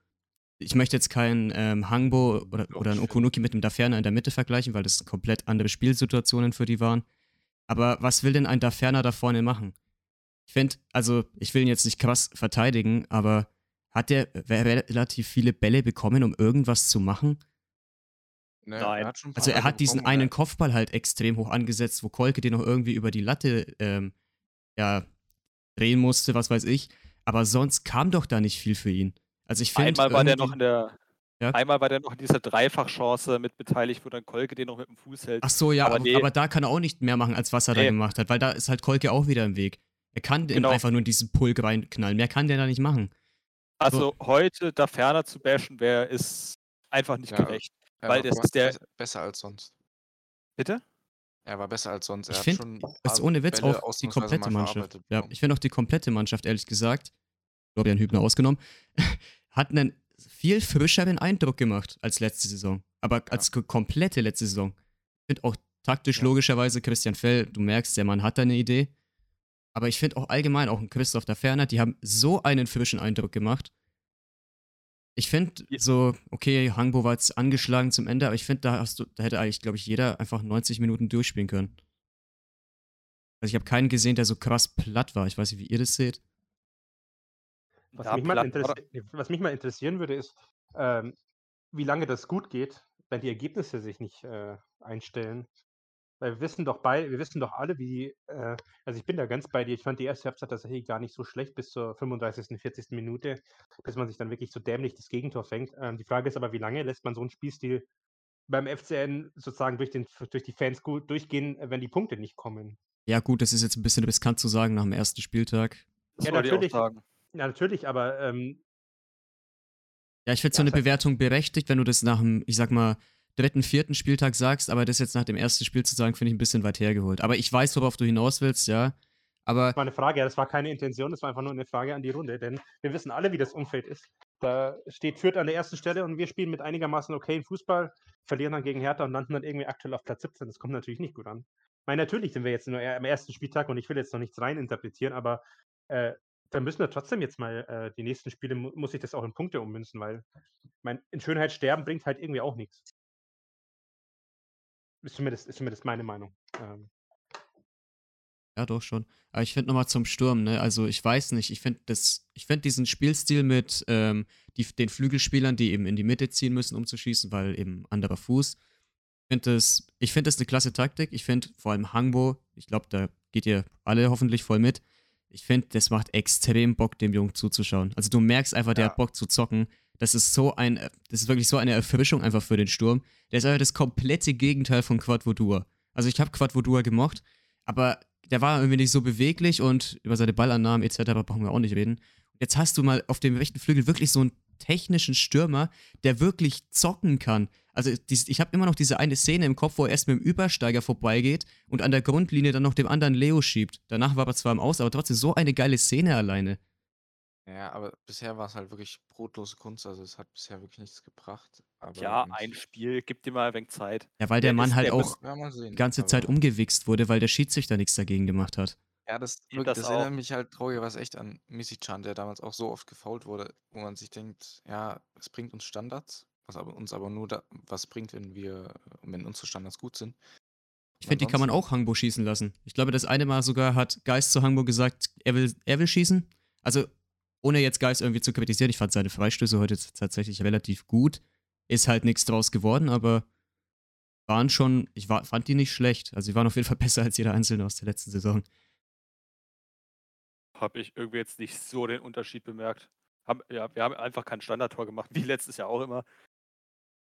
Speaker 2: ich möchte jetzt keinen ähm, Hangbo oder, oder einen Okunuki mit einem Daferner in der Mitte vergleichen, weil das komplett andere Spielsituationen für die waren. Aber was will denn ein Daferner da vorne machen? Ich finde, also ich will ihn jetzt nicht krass verteidigen, aber hat der relativ viele Bälle bekommen, um irgendwas zu machen?
Speaker 3: Nee, Nein.
Speaker 2: Er also er hat diesen einen Kopfball halt extrem hoch angesetzt, wo Kolke den noch irgendwie über die Latte ähm, ja, drehen musste, was weiß ich. Aber sonst kam doch da nicht viel für ihn. Also ich finde.
Speaker 4: Einmal war der noch in der. Ja? Einmal war der noch in dieser Dreifachchance mit beteiligt, wo dann Kolke den noch mit dem Fuß hält.
Speaker 2: Ach so, ja, aber, aber, aber da kann er auch nicht mehr machen, als was er nee. da gemacht hat, weil da ist halt Kolke auch wieder im Weg. Er kann genau. einfach nur in diesen Pulk reinknallen. Mehr kann der da nicht machen.
Speaker 4: Also so. heute da ferner zu bashen wäre, ist einfach nicht ja, gerecht. Weil das ist der.
Speaker 3: Besser als sonst.
Speaker 4: Bitte?
Speaker 3: Er war besser als sonst.
Speaker 2: Er ich finde, ist ohne Witz Bälle auch die komplette Mannschaft. Ja, ich finde auch die komplette Mannschaft, ehrlich gesagt, Florian Hübner ausgenommen, hat einen viel frischeren Eindruck gemacht als letzte Saison. Aber als ja. komplette letzte Saison. Ich finde auch taktisch ja. logischerweise Christian Fell, du merkst, der Mann hat da eine Idee. Aber ich finde auch allgemein, auch ein Christoph da Ferner, die haben so einen frischen Eindruck gemacht. Ich finde ja. so, okay, Hangbo war jetzt angeschlagen zum Ende, aber ich finde, da da hätte eigentlich, glaube ich, jeder einfach 90 Minuten durchspielen können. Also ich habe keinen gesehen, der so krass platt war. Ich weiß nicht, wie ihr das seht.
Speaker 1: Was, mich, mal was mich mal interessieren würde, ist, ähm, wie lange das gut geht, wenn die Ergebnisse sich nicht äh, einstellen. Weil wir wissen doch bei, wir wissen doch alle, wie, äh, also ich bin da ganz bei dir. Ich fand die erste Halbzeit tatsächlich gar nicht so schlecht bis zur 35., 40. Minute, bis man sich dann wirklich so dämlich das Gegentor fängt. Ähm, die Frage ist aber, wie lange lässt man so einen Spielstil beim FCN sozusagen durch, den, durch die Fans gut durchgehen, wenn die Punkte nicht kommen?
Speaker 2: Ja, gut, das ist jetzt ein bisschen riskant zu sagen nach dem ersten Spieltag.
Speaker 1: Das ja, natürlich. Ja, natürlich, aber ähm,
Speaker 2: ja, ich finde so eine Bewertung berechtigt, wenn du das nach dem, ich sag mal, dritten, vierten Spieltag sagst, aber das jetzt nach dem ersten Spiel zu sagen, finde ich ein bisschen weit hergeholt. Aber ich weiß, worauf du hinaus willst, ja. Aber
Speaker 1: das war eine Frage, das war keine Intention, das war einfach nur eine Frage an die Runde, denn wir wissen alle, wie das Umfeld ist. Da steht Fürth an der ersten Stelle und wir spielen mit einigermaßen okayen Fußball, verlieren dann gegen Hertha und landen dann irgendwie aktuell auf Platz 17. Das kommt natürlich nicht gut an. Ich meine, natürlich sind wir jetzt nur am ersten Spieltag und ich will jetzt noch nichts reininterpretieren, aber äh, dann müssen wir trotzdem jetzt mal äh, die nächsten Spiele, mu muss ich das auch in Punkte ummünzen, weil mein, in Schönheit sterben bringt halt irgendwie auch nichts. Ist zumindest, ist zumindest meine Meinung. Ähm.
Speaker 2: Ja, doch schon. Aber ich finde nochmal zum Sturm, ne? Also ich weiß nicht, ich finde das, diesen Spielstil mit ähm, die, den Flügelspielern, die eben in die Mitte ziehen müssen, um zu schießen, weil eben anderer Fuß. Ich finde das, ich finde das eine klasse Taktik. Ich finde vor allem Hangbo, ich glaube, da geht ihr alle hoffentlich voll mit. Ich finde, das macht extrem Bock, dem Jungen zuzuschauen. Also du merkst einfach, der ja. hat Bock zu zocken. Das ist so ein, das ist wirklich so eine Erfrischung einfach für den Sturm. Der ist einfach das komplette Gegenteil von Quadvodua. Also ich habe Quadvodua gemocht, aber der war irgendwie nicht so beweglich und über seine Ballannahmen etc. brauchen wir auch nicht reden. Jetzt hast du mal auf dem rechten Flügel wirklich so einen technischen Stürmer, der wirklich zocken kann. Also ich habe immer noch diese eine Szene im Kopf, wo er erst mit dem Übersteiger vorbeigeht und an der Grundlinie dann noch dem anderen Leo schiebt. Danach war er zwar im Aus, aber trotzdem so eine geile Szene alleine.
Speaker 3: Ja, aber bisher war es halt wirklich brotlose Kunst, also es hat bisher wirklich nichts gebracht.
Speaker 4: ja, ein Spiel, gib dir mal ein wenig Zeit.
Speaker 2: Ja, weil der, der Mann halt auch die ganze Zeit umgewichst wurde, weil der Schiedsrichter nichts dagegen gemacht hat.
Speaker 3: Ja, das, wirklich, das, das erinnert mich halt traurigerweise echt an Missy-Chan, der damals auch so oft gefault wurde, wo man sich denkt, ja, es bringt uns Standards, was aber uns aber nur da, was bringt, wenn wir, wenn unsere Standards gut sind.
Speaker 2: Ich finde, die kann man auch Hangbo schießen lassen. Ich glaube, das eine Mal sogar hat Geist zu Hangbo gesagt, er will, er will schießen. Also, ohne jetzt Geist irgendwie zu kritisieren, ich fand seine Freistöße heute tatsächlich relativ gut. Ist halt nichts draus geworden, aber waren schon, ich war, fand die nicht schlecht. Also, sie waren auf jeden Fall besser als jeder einzelne aus der letzten Saison.
Speaker 4: Habe ich irgendwie jetzt nicht so den Unterschied bemerkt. Haben, ja, wir haben einfach kein Standardtor gemacht, wie letztes Jahr auch immer.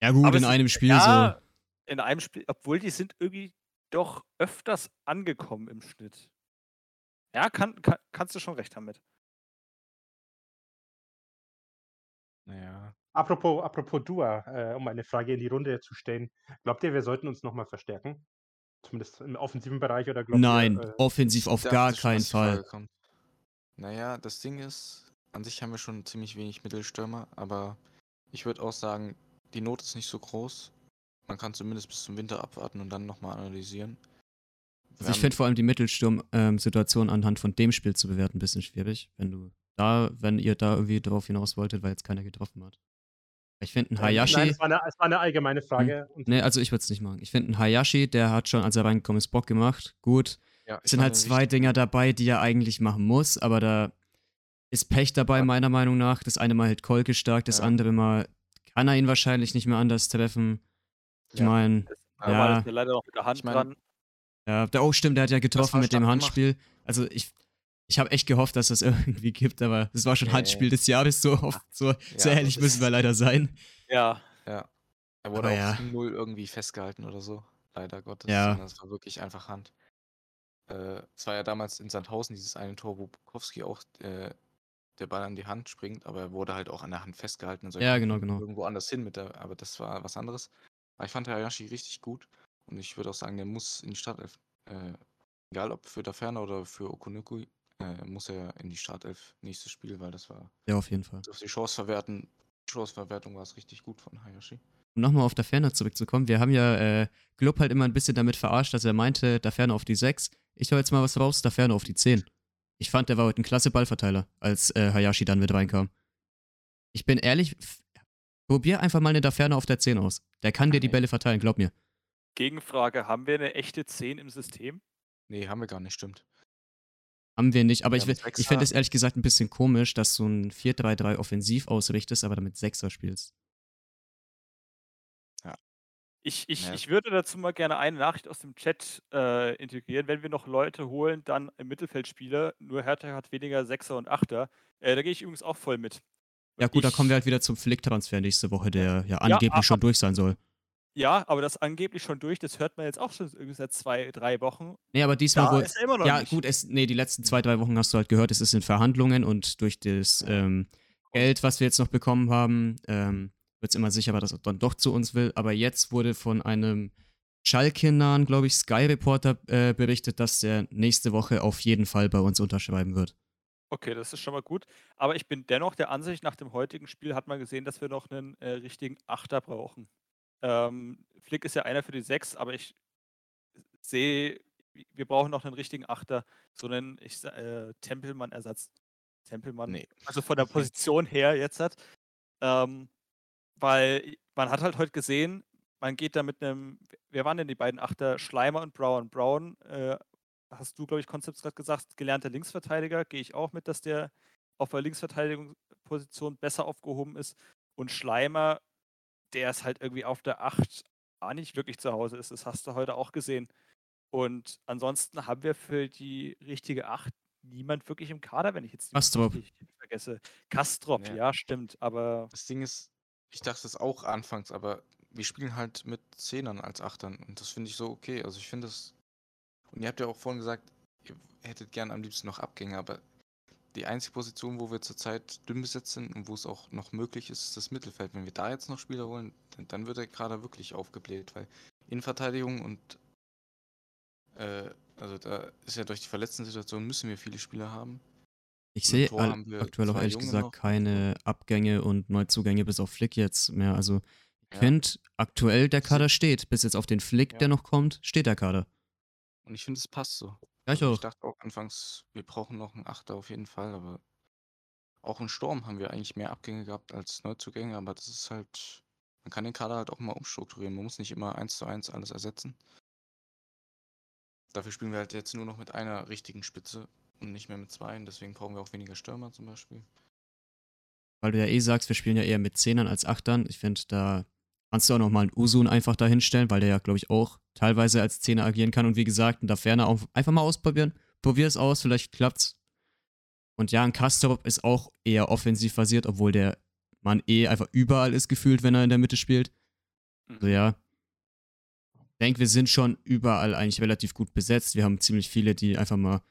Speaker 2: Ja, gut, Aber in einem Spiel ja, so.
Speaker 4: In einem Spiel, obwohl die sind irgendwie doch öfters angekommen im Schnitt. Ja, kann, kann, kannst du schon recht damit.
Speaker 1: Naja. Apropos, apropos Dua, äh, um eine Frage in die Runde zu stellen. Glaubt ihr, wir sollten uns nochmal verstärken? Zumindest im offensiven Bereich oder glaubt
Speaker 2: Nein,
Speaker 1: ihr,
Speaker 2: äh, offensiv auf gar keinen Fall.
Speaker 3: Naja, das Ding ist, an sich haben wir schon ziemlich wenig Mittelstürmer, aber ich würde auch sagen, die Not ist nicht so groß. Man kann zumindest bis zum Winter abwarten und dann nochmal analysieren.
Speaker 2: Also ich finde vor allem die Mittelsturm-Situation ähm, anhand von dem Spiel zu bewerten ein bisschen schwierig, wenn du da, wenn ihr da irgendwie drauf hinaus wolltet, weil jetzt keiner getroffen hat. Ich finde ein ähm, Hayashi. Nein,
Speaker 1: es war, war eine, allgemeine Frage.
Speaker 2: Hm, ne, also ich würde es nicht machen. Ich finde ein Hayashi, der hat schon, als er reingekommen ist, Bock gemacht. Gut. Ja, es sind halt zwei Dinger dabei, die er eigentlich machen muss, aber da ist Pech dabei, ja. meiner Meinung nach. Das eine Mal halt Kolke stark, das ja. andere Mal kann er ihn wahrscheinlich nicht mehr anders treffen. Ich ja. meine, ja.
Speaker 4: Ist leider noch mit der Hand ich mein, dran.
Speaker 2: Ja, der, oh stimmt, der hat ja getroffen mit dem Handspiel. Gemacht. Also ich, ich habe echt gehofft, dass das irgendwie gibt, aber das war schon nee. Handspiel des Jahres, so oft, so, ja, so ehrlich müssen wir leider sein.
Speaker 3: Ja. Ja. Er wurde aber auch ja. null irgendwie festgehalten oder so, leider Gottes.
Speaker 2: Ja.
Speaker 3: Das war wirklich einfach Hand. Äh, es war ja damals in Sandhausen dieses eine Tor, wo Bukowski auch äh, der Ball an die Hand springt, aber er wurde halt auch an der Hand festgehalten.
Speaker 2: Also ja, genau, genau.
Speaker 3: Irgendwo anders hin mit der, aber das war was anderes. Aber ich fand Hayashi richtig gut und ich würde auch sagen, der muss in die Startelf. Äh, egal ob für Daferner oder für Okunuku, äh, muss er in die Startelf nächstes Spiel, weil das war.
Speaker 2: Ja, auf jeden Fall.
Speaker 3: Auf die Chance verwerten, Chanceverwertung war es richtig gut von Hayashi.
Speaker 2: Um nochmal auf Daferner zurückzukommen, wir haben ja äh, Glob halt immer ein bisschen damit verarscht, dass er meinte, Daferner auf die 6. Ich hau jetzt mal was raus, Daferner auf die 10. Ich fand, der war heute ein klasse Ballverteiler, als äh, Hayashi dann mit reinkam. Ich bin ehrlich, probier einfach mal eine Daferne auf der 10 aus. Der kann dir die Bälle verteilen, glaub mir.
Speaker 4: Gegenfrage, haben wir eine echte 10 im System?
Speaker 3: Nee, haben wir gar nicht, stimmt.
Speaker 2: Haben wir nicht, aber wir ich, ich finde es ehrlich gesagt ein bisschen komisch, dass du ein 4-3-3 offensiv ausrichtest, aber damit Sechser spielst.
Speaker 3: Ja.
Speaker 4: Ich, ich,
Speaker 3: Ja.
Speaker 4: ich würde dazu mal gerne eine Nachricht aus dem Chat äh, integrieren. Wenn wir noch Leute holen, dann im Mittelfeld Spieler. Nur Hertha hat weniger Sechser und Achter. Äh, da gehe ich übrigens auch voll mit.
Speaker 2: Ja, gut, da
Speaker 4: Ich-
Speaker 2: kommen wir halt wieder zum Flick-Transfer nächste Woche, der ja angeblich
Speaker 4: aber-
Speaker 2: schon durch sein soll.
Speaker 4: Ja, aber das angeblich schon durch, das hört man jetzt auch schon irgendwie seit zwei, drei Wochen.
Speaker 2: Nee, aber diesmal
Speaker 4: Da
Speaker 2: wohl.
Speaker 4: ist er immer noch
Speaker 2: Ja,
Speaker 4: nicht.
Speaker 2: gut, es, nee, die letzten zwei, drei Wochen hast du halt gehört, es ist in Verhandlungen und durch das ähm, Geld, was wir jetzt noch bekommen haben, ähm, wird es immer sicherer, dass er dann doch zu uns will. Aber jetzt wurde von einem Schalke-nahen, glaube ich, Sky-Reporter äh, berichtet, dass der nächste Woche auf jeden Fall bei uns unterschreiben wird.
Speaker 4: Okay, das ist schon mal gut. Aber ich bin dennoch der Ansicht, nach dem heutigen Spiel hat man gesehen, dass wir noch einen äh, richtigen Achter brauchen. Ähm, Flick ist ja einer für die Sechs, aber ich sehe, wir brauchen noch einen richtigen Achter, so einen ich, äh, Tempelmann-Ersatz. Tempelmann,
Speaker 3: Nee.
Speaker 4: also von der Position her jetzt hat. Ähm, weil man hat halt heute gesehen, man geht da mit einem, wer waren denn die beiden Achter? Schleimer und Brown. Brown, äh, hast du, glaube ich, Konzept gerade gesagt, gelernter Linksverteidiger. Gehe ich auch mit, dass der auf der Linksverteidigungsposition besser aufgehoben ist. Und Schleimer, der ist halt irgendwie auf der 8 auch nicht wirklich zu Hause ist. Das hast du heute auch gesehen. Und ansonsten haben wir für die richtige 8 niemand wirklich im Kader, wenn ich jetzt die
Speaker 2: Kastrop.
Speaker 4: vergesse. Kastrop,
Speaker 3: Ja.
Speaker 4: ja. stimmt. Aber
Speaker 3: Das Ding ist, ich dachte es auch anfangs, aber wir spielen halt mit Zehnern als Achtern und das finde ich so okay. Also ich finde das. Und ihr habt ja auch vorhin gesagt, ihr hättet gern am liebsten noch Abgänge, aber die einzige Position, wo wir zurzeit dünn besetzt sind und wo es auch noch möglich ist, ist das Mittelfeld. Wenn wir da jetzt noch Spieler holen, dann, dann wird er gerade wirklich aufgebläht, weil Innenverteidigung und äh, also da ist ja durch die verletzten Situation müssen wir viele Spieler haben.
Speaker 2: Ich sehe aktuell auch ehrlich
Speaker 3: Junge
Speaker 2: gesagt
Speaker 3: noch.
Speaker 2: keine Abgänge und Neuzugänge bis auf Flick jetzt mehr. Also
Speaker 3: Ja.
Speaker 2: finde, aktuell der
Speaker 3: Sie-
Speaker 2: Kader steht. Bis jetzt auf den Flick,
Speaker 3: Ja.
Speaker 2: der noch kommt, steht der Kader.
Speaker 3: Und ich finde, es passt so.
Speaker 2: Ja, ich
Speaker 3: Also
Speaker 2: auch.
Speaker 3: Ich dachte auch anfangs, wir brauchen noch einen Achter auf jeden Fall, aber auch im Sturm haben wir eigentlich mehr Abgänge gehabt als Neuzugänge, aber das ist halt, man kann den Kader halt auch mal umstrukturieren. Man muss nicht immer eins zu eins alles ersetzen. Dafür spielen wir halt jetzt nur noch mit einer richtigen Spitze und nicht mehr mit zwei. Deswegen brauchen wir auch weniger Stürmer zum Beispiel.
Speaker 2: Weil du ja eh sagst, wir spielen ja eher mit Zehnern als Achtern. Ich finde, da kannst du auch nochmal einen Usun einfach da hinstellen, weil der ja, glaube ich, auch teilweise als Zehner agieren kann. Und wie gesagt, da ferner auch einfach mal ausprobieren. Probier es aus, vielleicht klappt's. Und ja, ein Kastrop ist auch eher offensiv basiert, obwohl der Mann eh einfach überall ist gefühlt, wenn er in der Mitte spielt. Also ja. Ich denke, wir sind schon überall eigentlich relativ gut besetzt. Wir haben ziemlich viele, die einfach mal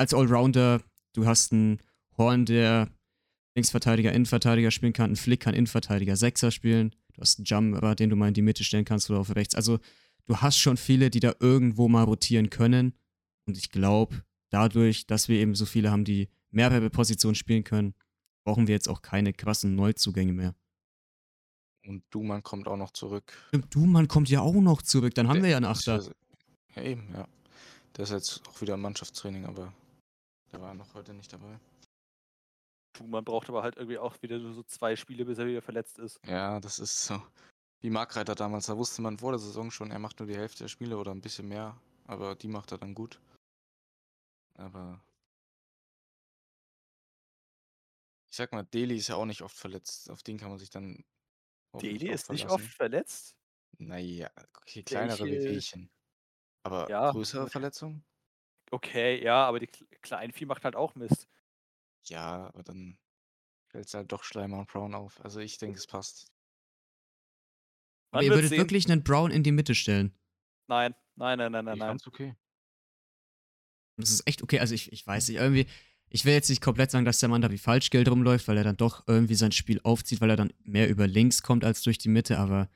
Speaker 2: als Allrounder, du hast einen Horn, der Linksverteidiger, Innenverteidiger spielen kann, einen Flick kann Innenverteidiger, Sechser spielen, du hast einen Jumper, den du mal in die Mitte stellen kannst oder auf rechts. Also du hast schon viele, die da irgendwo mal rotieren können. Und ich glaube, dadurch, dass wir eben so viele haben, die mehrere Positionen spielen können, brauchen wir jetzt auch keine krassen Neuzugänge mehr.
Speaker 3: Und Duman kommt auch noch zurück.
Speaker 2: Stimmt, Dumann kommt ja auch noch zurück, dann haben
Speaker 3: Der
Speaker 2: wir ja einen Achter.
Speaker 3: Ja, eben, ja. Der ist jetzt auch wieder im Mannschaftstraining, aber der war noch heute nicht dabei.
Speaker 4: Man braucht aber halt irgendwie auch wieder so zwei Spiele, bis er wieder verletzt ist.
Speaker 3: Ja, das ist so. Wie Markreiter damals, da wusste man vor der Saison schon, er macht nur die Hälfte der Spiele oder ein bisschen mehr, aber die macht er dann gut. Aber ich sag mal, Deli ist ja auch nicht oft verletzt. Auf den kann man sich dann.
Speaker 4: Deli ist nicht oft verletzt.
Speaker 3: Naja, okay, kleinere Wehwehchen. Aber
Speaker 4: Ja,
Speaker 3: größere. Verletzungen?
Speaker 4: Okay, ja, aber die Kle- Kleinvieh macht halt auch Mist.
Speaker 3: Ja, aber dann fällt es halt doch Schleimer und Brown auf. Also ich denke, es passt.
Speaker 2: Aber
Speaker 4: Man
Speaker 2: ihr würdet
Speaker 4: sehen.
Speaker 2: wirklich einen Brown in die Mitte stellen.
Speaker 4: Nein, nein, nein, nein, nein,
Speaker 3: ich
Speaker 4: nein.
Speaker 3: fand's okay.
Speaker 2: Das ist echt okay. Also ich, ich weiß nicht, irgendwie, ich will jetzt nicht komplett sagen, dass der Mann da wie Falschgeld rumläuft, weil er dann doch irgendwie sein Spiel aufzieht, weil er dann mehr über links kommt als durch die Mitte, aber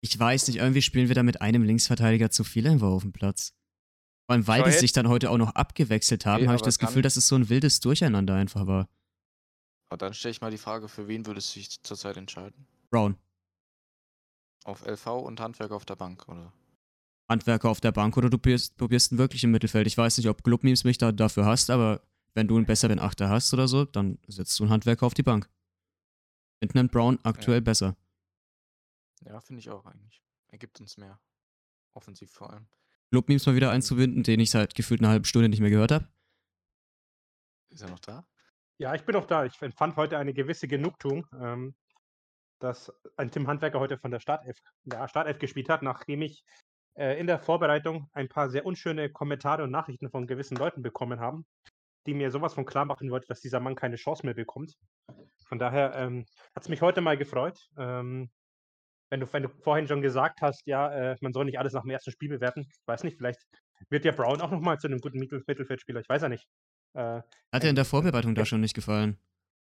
Speaker 2: ich weiß nicht, irgendwie spielen wir da mit einem Linksverteidiger zu viel einfach auf dem Platz. Vor allem, weil
Speaker 4: Schau
Speaker 2: die sich dann heute auch noch abgewechselt haben, habe ich das Gefühl, dass es so ein wildes Durcheinander einfach war.
Speaker 3: Aber dann stelle ich mal die Frage, für wen würdest du dich zurzeit entscheiden?
Speaker 2: Brown,
Speaker 3: Auf LV und Handwerk auf der Bank, oder?
Speaker 2: Handwerker auf der Bank oder du probierst, probierst ihn wirklich im Mittelfeld. Ich weiß nicht, ob Clubmemes mich da dafür hast, aber wenn du einen besseren Achter hast oder so, dann setzt du einen Handwerker auf die Bank. Finden einen Brown aktuell besser.
Speaker 3: Ja, finde ich auch eigentlich. Ergibt uns mehr. Offensiv vor allem.
Speaker 2: Clubmemes mal wieder einzubinden, den ich seit gefühlt einer halben Stunde nicht mehr gehört habe.
Speaker 3: Ist er noch da?
Speaker 1: Ja, ich bin auch da. Ich empfand heute eine gewisse Genugtuung. Ähm, dass ein Tim Handwerker heute von der Startelf, der Startelf gespielt hat, nachdem ich äh, in der Vorbereitung ein paar sehr unschöne Kommentare und Nachrichten von gewissen Leuten bekommen haben, die mir sowas von klar machen wollten, dass dieser Mann keine Chance mehr bekommt. Von daher ähm, hat es mich heute mal gefreut. Ähm, wenn du, wenn du vorhin schon gesagt hast, ja, äh, man soll nicht alles nach dem ersten Spiel bewerten, ich weiß nicht, vielleicht wird ja Brown auch nochmal zu einem guten Mittel Mittelfeldspieler, ich weiß ja nicht.
Speaker 2: Äh, Hat er in der Vorbereitung da schon nicht gefallen?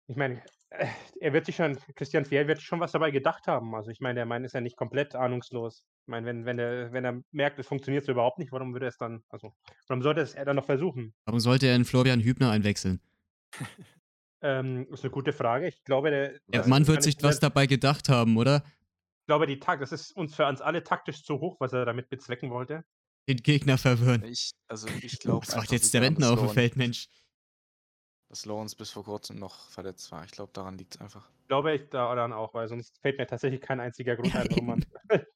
Speaker 1: Ich meine, äh, er wird sich schon, Christian Fiel wird schon was dabei gedacht haben. Also ich meine, der Mann ist ja nicht komplett ahnungslos. Ich meine, wenn, wenn, er, wenn er merkt, es funktioniert so überhaupt nicht, warum würde er es dann, also warum sollte es er dann noch versuchen?
Speaker 2: Warum sollte er in Florian Hübner einwechseln?
Speaker 1: ähm, ist eine gute Frage. Ich glaube, der.
Speaker 2: Der Mann wird sich was dabei gedacht haben, oder?
Speaker 1: Ich glaube, die Takt, das ist uns für uns alle taktisch zu hoch, was er damit bezwecken wollte.
Speaker 2: Den Gegner verwirren.
Speaker 3: Ich, also ich glaube.
Speaker 2: Was macht jetzt der Rentner auf dem Feld, Mensch?
Speaker 3: dass Lawrence bis vor kurzem noch verletzt war. Ich glaube, daran liegt es einfach.
Speaker 1: Glaube ich daran auch, weil sonst fällt mir tatsächlich kein einziger Grund ein, warum man,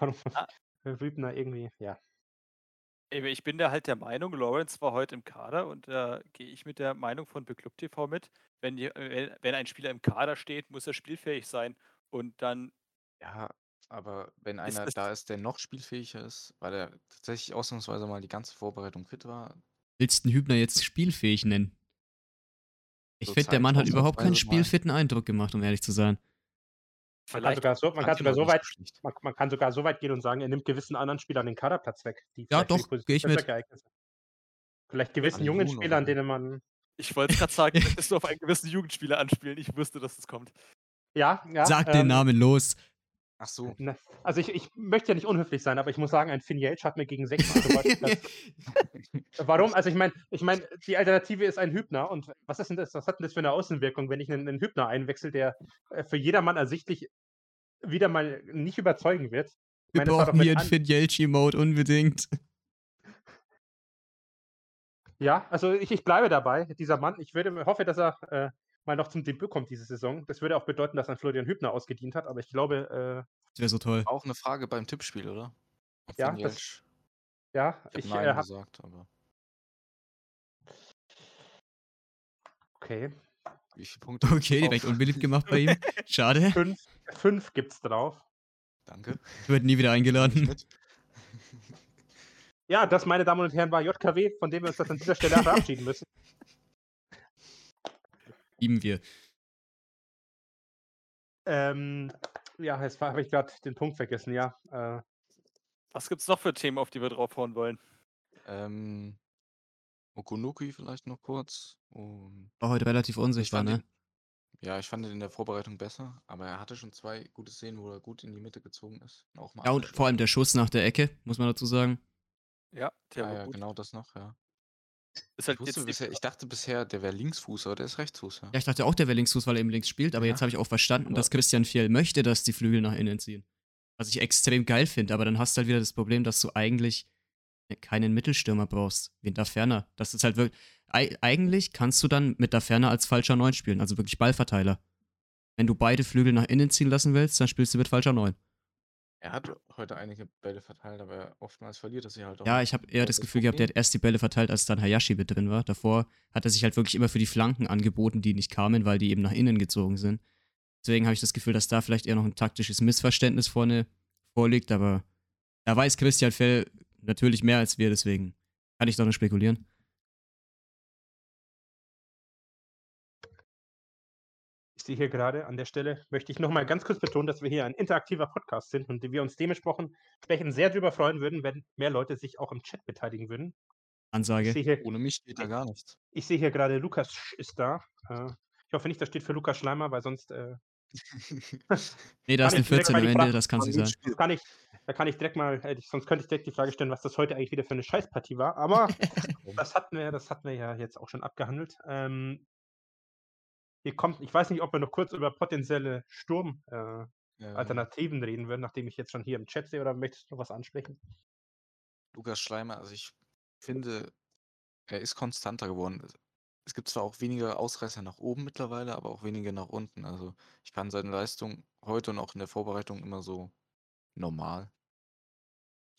Speaker 1: warum ah. Rübner irgendwie, ja.
Speaker 4: Ich bin da halt der Meinung, Lawrence war heute im Kader und da äh, gehe ich mit der Meinung von Beklub TV mit. Wenn, die, wenn ein Spieler im Kader steht, muss er spielfähig sein und dann.
Speaker 3: Ja, aber wenn einer ist da ist, der noch spielfähiger ist, weil er tatsächlich ausnahmsweise mal die ganze Vorbereitung fit war,
Speaker 2: willst du den Hübner jetzt spielfähig nennen? Ich so finde, der Mann hat überhaupt keinen spielfitten Eindruck gemacht, um ehrlich zu sein.
Speaker 1: Man kann, sogar so, man, kann sogar so weit, man, man, kann sogar so weit gehen und sagen, er nimmt gewissen anderen Spielern den Kaderplatz weg.
Speaker 2: ja, doch, gehe ich mit.
Speaker 1: Vielleicht gewissen An jungen Spielern, denen man.
Speaker 4: Ich wollte gerade sagen, dass du auf einen gewissen Jugendspieler anspielen. Ich wusste, dass das kommt.
Speaker 1: Ja, ja.
Speaker 2: Sag ähm, den Namen los.
Speaker 3: Ach so.
Speaker 1: Ne, also ich, ich möchte ja nicht unhöflich sein, aber ich muss sagen, ein Finn Yates hat mir gegen sechs Warum? Also ich meine, ich mein, die Alternative ist ein Hübner und was ist denn das? Was hat denn das für eine Außenwirkung, wenn ich einen, einen Hübner einwechsel, der äh, für jedermann ersichtlich wieder mal nicht überzeugen wird?
Speaker 2: Wir meine, brauchen hier einen Finn Yelchi-Mode unbedingt.
Speaker 1: Ja, also ich, ich bleibe dabei, dieser Mann. Ich würde, hoffe, dass er äh, mal noch zum Debüt kommt diese Saison. Das würde auch bedeuten, dass ein Florian Hübner ausgedient hat, aber ich glaube. Äh,
Speaker 2: das wäre so toll.
Speaker 3: Auch eine Frage beim Tippspiel, oder?
Speaker 1: ja, das, ja,
Speaker 3: ich, ich äh, hab, gesagt, aber.
Speaker 1: Okay.
Speaker 3: Wie viele Punkte?
Speaker 2: Okay, direkt unbeliebt gemacht bei ihm. Schade.
Speaker 1: Fünf, fünf gibt's drauf.
Speaker 3: Danke.
Speaker 2: Wird nie wieder eingeladen.
Speaker 1: Ja, das, meine Damen und Herren, war JKW, von dem wir uns das an dieser Stelle verabschieden müssen
Speaker 2: lieben wir.
Speaker 1: Ähm, ja, jetzt habe ich gerade den Punkt vergessen, ja. Äh,
Speaker 4: Was gibt es noch für Themen, auf die wir draufhauen wollen?
Speaker 3: Ähm, Okunuki vielleicht noch kurz. Und
Speaker 2: War heute relativ unsichtbar, ne?
Speaker 3: Den, ja, ich fand ihn in der Vorbereitung besser, aber er hatte schon zwei gute Szenen, wo er gut in die Mitte gezogen ist.
Speaker 2: Auch mal ja, und vor allem der Schuss nach der Ecke, muss man dazu sagen.
Speaker 4: Ja,
Speaker 3: der ah, war ja, gut. genau das noch, ja. Halt ich, bisher, ich, dachte bisher, der wäre Linksfuß, aber der ist Rechtsfuß. Ja,
Speaker 2: ja ich dachte auch, der wäre Linksfuß, weil er eben links spielt, aber ja. jetzt habe ich auch verstanden, aber dass Christian Fiel möchte, dass die Flügel nach innen ziehen. Was ich extrem geil finde, aber dann hast du halt wieder das Problem, dass du eigentlich keinen Mittelstürmer brauchst, wie in Ferner. Das ist halt wirklich. Eigentlich kannst du dann mit Ferner als falscher Neun spielen, also wirklich Ballverteiler. Wenn du beide Flügel nach innen ziehen lassen willst, dann spielst du mit falscher Neun.
Speaker 3: Er hat heute einige Bälle verteilt, aber oftmals verliert er sie halt
Speaker 2: auch. Ja, ich habe eher das Gefühl gehabt, er hat erst die Bälle verteilt, als dann Hayashi mit drin war. Davor hat er sich halt wirklich immer für die Flanken angeboten, die nicht kamen, weil die eben nach innen gezogen sind. Deswegen habe ich das Gefühl, dass da vielleicht eher noch ein taktisches Missverständnis vorne vorliegt, aber da weiß Christian Fell natürlich mehr als wir, deswegen kann ich doch nur spekulieren.
Speaker 1: Ich sehe hier gerade an der Stelle, möchte ich nochmal ganz kurz betonen, dass wir hier ein interaktiver Podcast sind und wir uns dementsprechend sehr darüber freuen würden, wenn mehr Leute sich auch im Chat beteiligen würden.
Speaker 2: Ansage.
Speaker 3: Hier, Ohne mich geht da gar nichts.
Speaker 1: Ich sehe hier gerade, Lukas ist da. Äh, ich hoffe nicht, das steht für Lukas Schleimer, weil sonst. Äh,
Speaker 2: nee, da ist eine 14 am Ende, das kann sie sein.
Speaker 1: Das kann ich, da kann ich direkt mal, sonst könnte ich direkt die Frage stellen, was das heute eigentlich wieder für eine Scheißpartie war. Aber das hatten wir, das hatten wir ja jetzt auch schon abgehandelt. Ähm, hier kommt, ich weiß nicht, ob wir noch kurz über potenzielle Sturm-Alternativen äh, ja. reden würden, nachdem ich jetzt schon hier im Chat sehe, oder möchtest du noch was ansprechen?
Speaker 3: Lukas Schleimer, also ich finde, er ist konstanter geworden. Es gibt zwar auch weniger Ausreißer nach oben mittlerweile, aber auch weniger nach unten. Also ich fand seine Leistung heute und auch in der Vorbereitung immer so normal.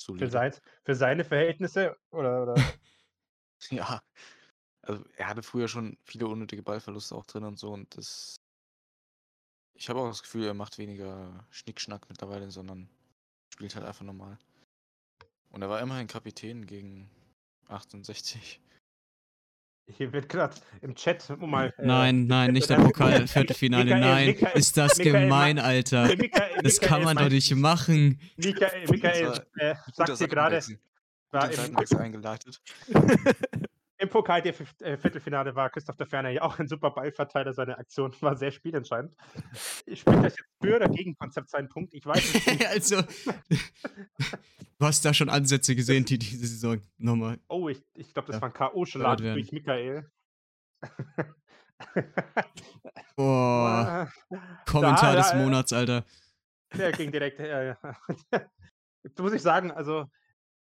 Speaker 1: Für, sein, für seine Verhältnisse oder? oder?
Speaker 3: ja, also er hatte früher schon viele unnötige Ballverluste auch drin und so und das Ich habe auch das Gefühl, er macht weniger Schnickschnack mittlerweile, sondern spielt halt einfach normal. Und er war immerhin Kapitän gegen 68.
Speaker 1: Hier wird gerade im Chat um mal.
Speaker 2: Äh, nein, nein, nicht der Pokal-Viertelfinale. Nein, Michael, ist das Michael, gemein, Alter. Michael, das kann man doch nicht machen.
Speaker 1: Michael, Michael äh, sagt hier gerade.
Speaker 3: War im, eingeleitet.
Speaker 1: Im Pokal der äh, Viertelfinale war Christoph der Ferner ja auch ein super Ballverteiler. Seine Aktion war sehr spielentscheidend. Spielt das jetzt für oder gegen Konzept seinen Punkt? Ich weiß nicht.
Speaker 2: also, du hast da schon Ansätze gesehen, die diese Saison nochmal.
Speaker 1: Oh, ich, ich glaube, das ja. war ein K.O.-Schlag durch Michael.
Speaker 2: Boah. Kommentar da, des da, Monats, Alter.
Speaker 1: Der ging direkt. Äh, muss ich sagen, also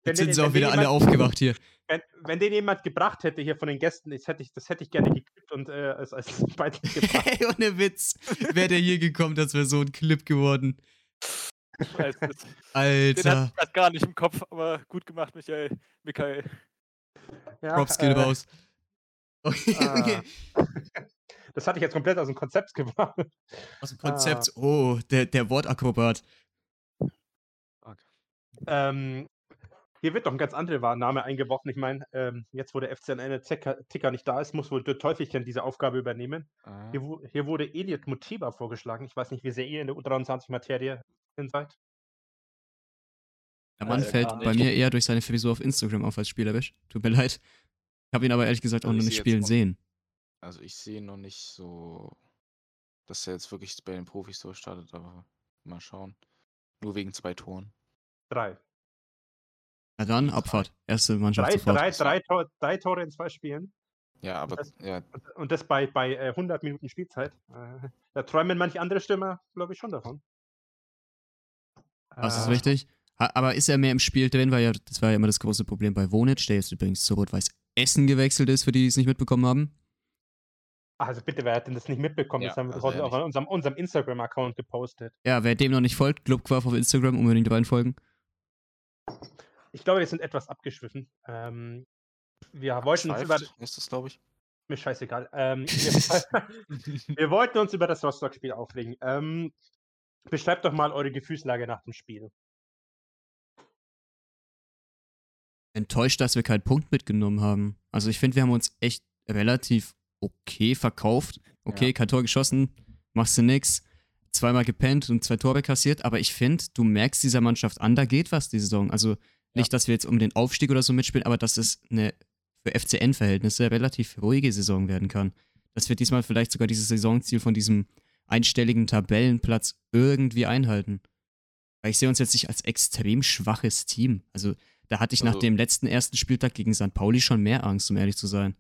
Speaker 2: Jetzt sind sie auch wieder alle aufgewacht hier.
Speaker 1: Wenn, wenn den jemand gebracht hätte hier von den Gästen, das hätte ich, das hätte ich gerne gekriegt und äh, als, als Beitrag
Speaker 2: gebracht. Hey, ohne Witz. Wäre der hier gekommen, das wäre so ein Clip geworden. Alter. Den
Speaker 4: hat ich gar nicht im Kopf, aber gut gemacht, Michael. Michael.
Speaker 2: Ja, Propskill äh, raus.
Speaker 1: Okay, ah. okay. Das hatte ich jetzt komplett aus dem Konzept gebracht.
Speaker 2: Aus dem Konzept, ah. oh, der, der Wortakrobat.
Speaker 1: Okay. Ähm, hier wird doch ein ganz anderer Name eingeworfen. Ich meine, ähm, jetzt wo der FCN Ticker nicht da ist, muss wohl der Teufelchen diese Aufgabe übernehmen. Ah. Hier, hier, wurde Elliot Mutiba vorgeschlagen. Ich weiß nicht, wie sehr ihr in der U23-Materie seid.
Speaker 2: Der Mann äh, fällt bei mir eher durch seine Frisur auf Instagram auf als Spielerisch. Tut mir leid. Ich habe ihn aber ehrlich gesagt auch also noch nicht spielen sehen.
Speaker 3: Also ich sehe noch nicht so, dass er jetzt wirklich bei den Profis so startet, aber mal schauen. Nur wegen zwei Toren.
Speaker 1: Drei.
Speaker 2: Na dann, Abfahrt. Erste Mannschaft
Speaker 1: drei, sofort. Drei, drei, Tor, drei Tore in zwei Spielen.
Speaker 3: Ja, aber.
Speaker 1: Und das,
Speaker 3: ja.
Speaker 1: Und das bei, bei 100 äh, Minuten Spielzeit. Äh, da träumen manche andere Stürmer, glaube ich, schon davon.
Speaker 2: Das ist äh, richtig. Aber ist er mehr im Spiel drin? Weil ja, das war ja immer das große Problem bei Wonic, der jetzt übrigens zu Rot-Weiß Essen gewechselt ist, für die, die es nicht mitbekommen haben.
Speaker 1: Also bitte, wer hat denn das nicht mitbekommen? Ja, das haben wir also auch auf unserem, unserem Instagram-Account gepostet.
Speaker 2: Ja, wer dem noch nicht folgt, Clubquaff auf Instagram, unbedingt reinfolgen.
Speaker 1: Ich glaube, wir sind etwas abgeschwiffen. Ähm, wir wollten uns über.
Speaker 3: Ist das, glaube ich.
Speaker 1: Mir scheißegal. Ähm, wir, wir, wollten uns über das Rostock-Spiel aufregen. Ähm, beschreibt doch mal eure Gefühlslage nach dem Spiel.
Speaker 2: Enttäuscht, dass wir keinen Punkt mitgenommen haben. Also ich finde, wir haben uns echt relativ okay verkauft. Okay, ja. kein Tor geschossen, machst du nix. Zweimal gepennt und zwei Tore kassiert, aber ich finde, du merkst dieser Mannschaft an, da geht was die Saison. Also nicht, dass wir jetzt um den Aufstieg oder so mitspielen, aber dass es eine für FCN-Verhältnisse relativ ruhige Saison werden kann. Dass wir diesmal vielleicht sogar dieses Saisonziel von diesem einstelligen Tabellenplatz irgendwie einhalten. Weil ich sehe uns jetzt nicht als extrem schwaches Team. Also da hatte ich also, nach dem letzten ersten Spieltag gegen St. Pauli schon mehr Angst, um ehrlich zu sein.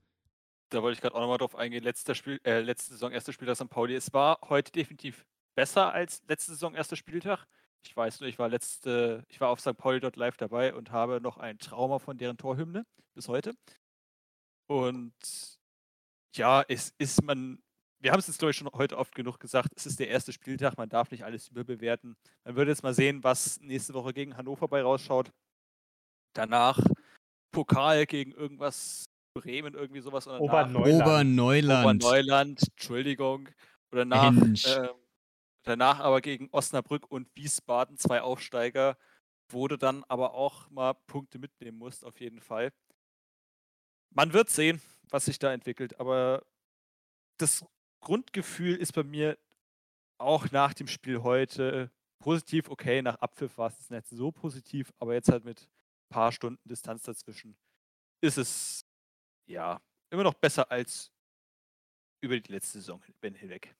Speaker 4: Da wollte ich gerade auch nochmal drauf eingehen. Letzter Spiel, äh, letzte Saison, erster Spieltag St. Pauli. Es war heute definitiv besser als letzte Saison, erster Spieltag. Ich weiß nur, ich war letzte, ich war auf St. Pauli dort live dabei und habe noch ein Trauma von deren Torhymne bis heute. Und ja, es ist man, wir haben es jetzt glaube ich schon heute oft genug gesagt, es ist der erste Spieltag, man darf nicht alles überbewerten. Man würde jetzt mal sehen, was nächste Woche gegen Hannover bei rausschaut. Danach Pokal gegen irgendwas Bremen, irgendwie sowas.
Speaker 2: Oberneuland. Oberneuland.
Speaker 4: Oberneuland, Entschuldigung. Oder nach ähm, Danach aber gegen Osnabrück und Wiesbaden, zwei Aufsteiger, wurde dann aber auch mal Punkte mitnehmen musst, auf jeden Fall. Man wird sehen, was sich da entwickelt, aber das Grundgefühl ist bei mir auch nach dem Spiel heute positiv. Okay, nach Abpfiff war es nicht so positiv, aber jetzt halt mit ein paar Stunden Distanz dazwischen ist es ja immer noch besser als über die letzte Saison hinweg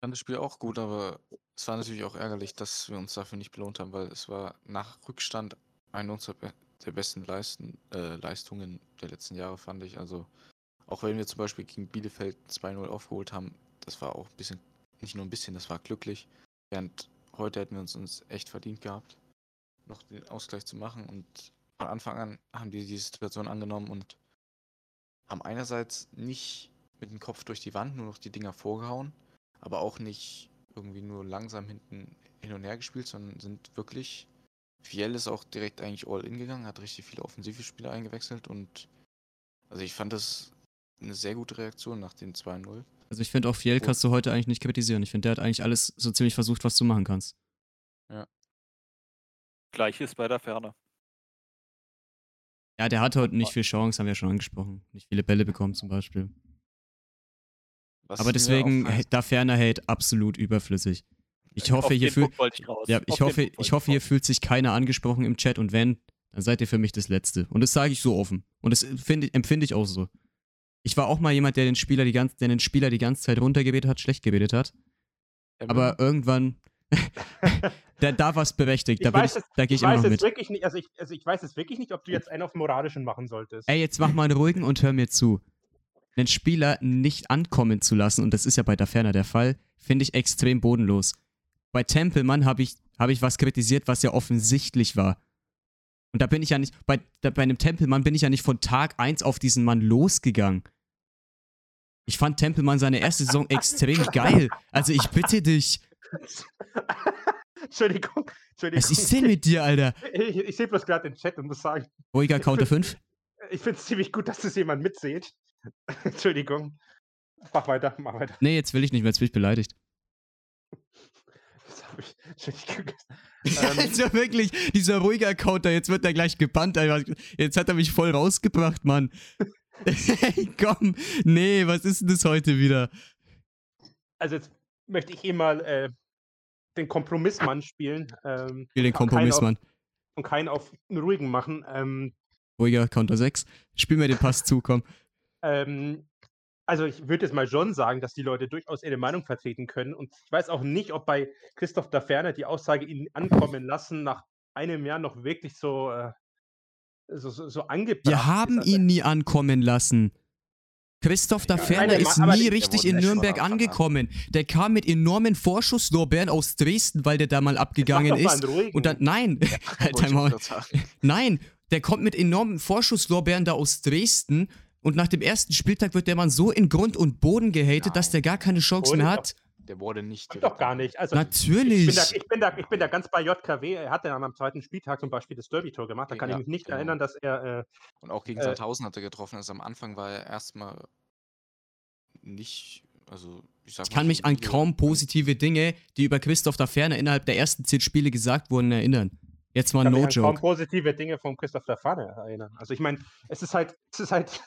Speaker 3: fand das Spiel auch gut, aber es war natürlich auch ärgerlich, dass wir uns dafür nicht belohnt haben, weil es war nach Rückstand eine unserer der besten Leisten, äh, Leistungen der letzten Jahre, fand ich. Also, auch wenn wir zum Beispiel gegen Bielefeld 2-0 aufgeholt haben, das war auch ein bisschen, nicht nur ein bisschen, das war glücklich. Während heute hätten wir uns, uns echt verdient gehabt, noch den Ausgleich zu machen. Und von Anfang an haben die die Situation angenommen und haben einerseits nicht mit dem Kopf durch die Wand nur noch die Dinger vorgehauen, aber auch nicht irgendwie nur langsam hinten hin und her gespielt, sondern sind wirklich. Viel ist auch direkt eigentlich all in gegangen, hat richtig viele offensive Spieler eingewechselt und also ich fand das eine sehr gute Reaktion nach dem 2-0.
Speaker 2: Also ich finde auch Fiel kannst du heute eigentlich nicht kritisieren. Ich finde, der hat eigentlich alles so ziemlich versucht, was du machen kannst.
Speaker 4: Gleiches bei der Ferne.
Speaker 2: Ja, der hatte heute nicht viel Chance, haben wir ja schon angesprochen. Nicht viele Bälle bekommen zum Beispiel.
Speaker 3: Was
Speaker 2: Aber deswegen, da Ferner Hate absolut überflüssig. Ich hoffe, hier
Speaker 4: wollte ich
Speaker 2: ja, ich hoffe, ich hoffe, hier fühlt sich keiner angesprochen im Chat und wenn, dann seid ihr für mich das Letzte. Und das sage ich so offen. Und das finde- empfinde ich auch so. Ich war auch mal jemand, der den Spieler die ganze, der den Spieler die ganze Zeit runtergebetet hat, schlecht gebetet hat.
Speaker 3: Ja,
Speaker 2: Aber irgendwann, da, da war es berechtigt. Da,
Speaker 1: Ich
Speaker 2: da gehe
Speaker 1: Ich
Speaker 2: ich immer
Speaker 1: weiß
Speaker 2: noch mit.
Speaker 1: wirklich nicht, also ich, also ich weiß es wirklich nicht, ob du jetzt einen auf Moralischen machen solltest.
Speaker 2: Ey, jetzt mach mal einen ruhigen und hör mir zu. Den Spieler nicht ankommen zu lassen, und das ist ja bei Daferner der Fall, finde ich extrem bodenlos. Bei Tempelmann habe ich, hab ich was kritisiert, was ja offensichtlich war. Und da bin ich ja nicht, bei, da, bei einem Tempelmann bin ich ja nicht von Tag 1 auf diesen Mann losgegangen. Ich fand Tempelmann seine erste Saison extrem geil. Also ich bitte dich.
Speaker 1: Entschuldigung, Entschuldigung.
Speaker 2: Was ist denn mit dir, Alter?
Speaker 1: Ich, ich sehe bloß gerade den Chat und muss sagen,
Speaker 2: Ruhiger Counter 5?
Speaker 1: ich finde es ziemlich gut, dass das jemand mitseht. Entschuldigung. Mach weiter, mach weiter.
Speaker 2: Nee, jetzt will ich nicht mehr, jetzt bin ich beleidigt.
Speaker 1: Das hab ich, Entschuldigung. Ähm,
Speaker 2: Also wirklich, dieser ruhige Account da, jetzt wird er gleich gebannt. Jetzt hat er mich voll rausgebracht, Mann. Ey, komm. Nee, was ist denn das heute wieder?
Speaker 1: also jetzt möchte ich eh mal äh, den Kompromissmann spielen ähm,
Speaker 2: Spiel den
Speaker 1: und keinen
Speaker 2: Kompromiss,
Speaker 1: auf-
Speaker 2: Mann.
Speaker 1: und keinen auf einen ruhigen machen. Ähm,
Speaker 2: Ruhiger Counter 6. Spiel mir den Pass zu, komm.
Speaker 1: Ähm, also ich würde jetzt mal schon sagen, dass die Leute durchaus ihre Meinung vertreten können. Und ich weiß auch nicht, ob bei Christoph da Ferner die Aussage ihn ankommen lassen nach einem Jahr noch wirklich so, äh, so, so, so angebracht
Speaker 2: Wir haben.
Speaker 1: Also,
Speaker 2: ihn nie ankommen lassen. Christoph da
Speaker 3: Ja,
Speaker 2: Ferner
Speaker 1: nein,
Speaker 2: ist nie richtig in Nürnberg angekommen. Der kam mit enormen Vorschusslorbeeren aus Dresden, weil der da mal abgegangen ist. Und dann, nein, halt
Speaker 3: wollte ich
Speaker 2: einmal. Nein, der kommt mit enormen Vorschusslorbeeren da aus Dresden und nach dem ersten Spieltag wird der Mann so in Grund und Boden gehatet, dass
Speaker 3: Nein.
Speaker 2: der gar keine Chance mehr
Speaker 1: doch-
Speaker 2: hat.
Speaker 3: Der wurde nicht.
Speaker 1: Doch gar nicht. Also ich bin,
Speaker 2: Natürlich.
Speaker 1: da, ich, bin da, ich bin da ganz bei JKW. Er hat dann am zweiten Spieltag zum Beispiel das Derby-Tor gemacht. Da kann
Speaker 3: Ja,
Speaker 1: ich mich nicht
Speaker 3: genau.
Speaker 1: erinnern, dass er. Äh,
Speaker 3: Und auch gegen
Speaker 1: Äh,
Speaker 3: Sandhausen hat er getroffen. Also am Anfang war er erstmal nicht. Also, ich sag
Speaker 2: Ich
Speaker 3: mal
Speaker 2: kann mich an kaum positive Dinge, die über Christoph da Ferner innerhalb der ersten zehn Spiele gesagt wurden, erinnern. Jetzt mal
Speaker 1: kann mich
Speaker 2: no
Speaker 1: an kaum
Speaker 2: joke.
Speaker 1: positive Dinge von Christoph der Pfanne erinnern. Also ich meine, es ist halt, es ist halt,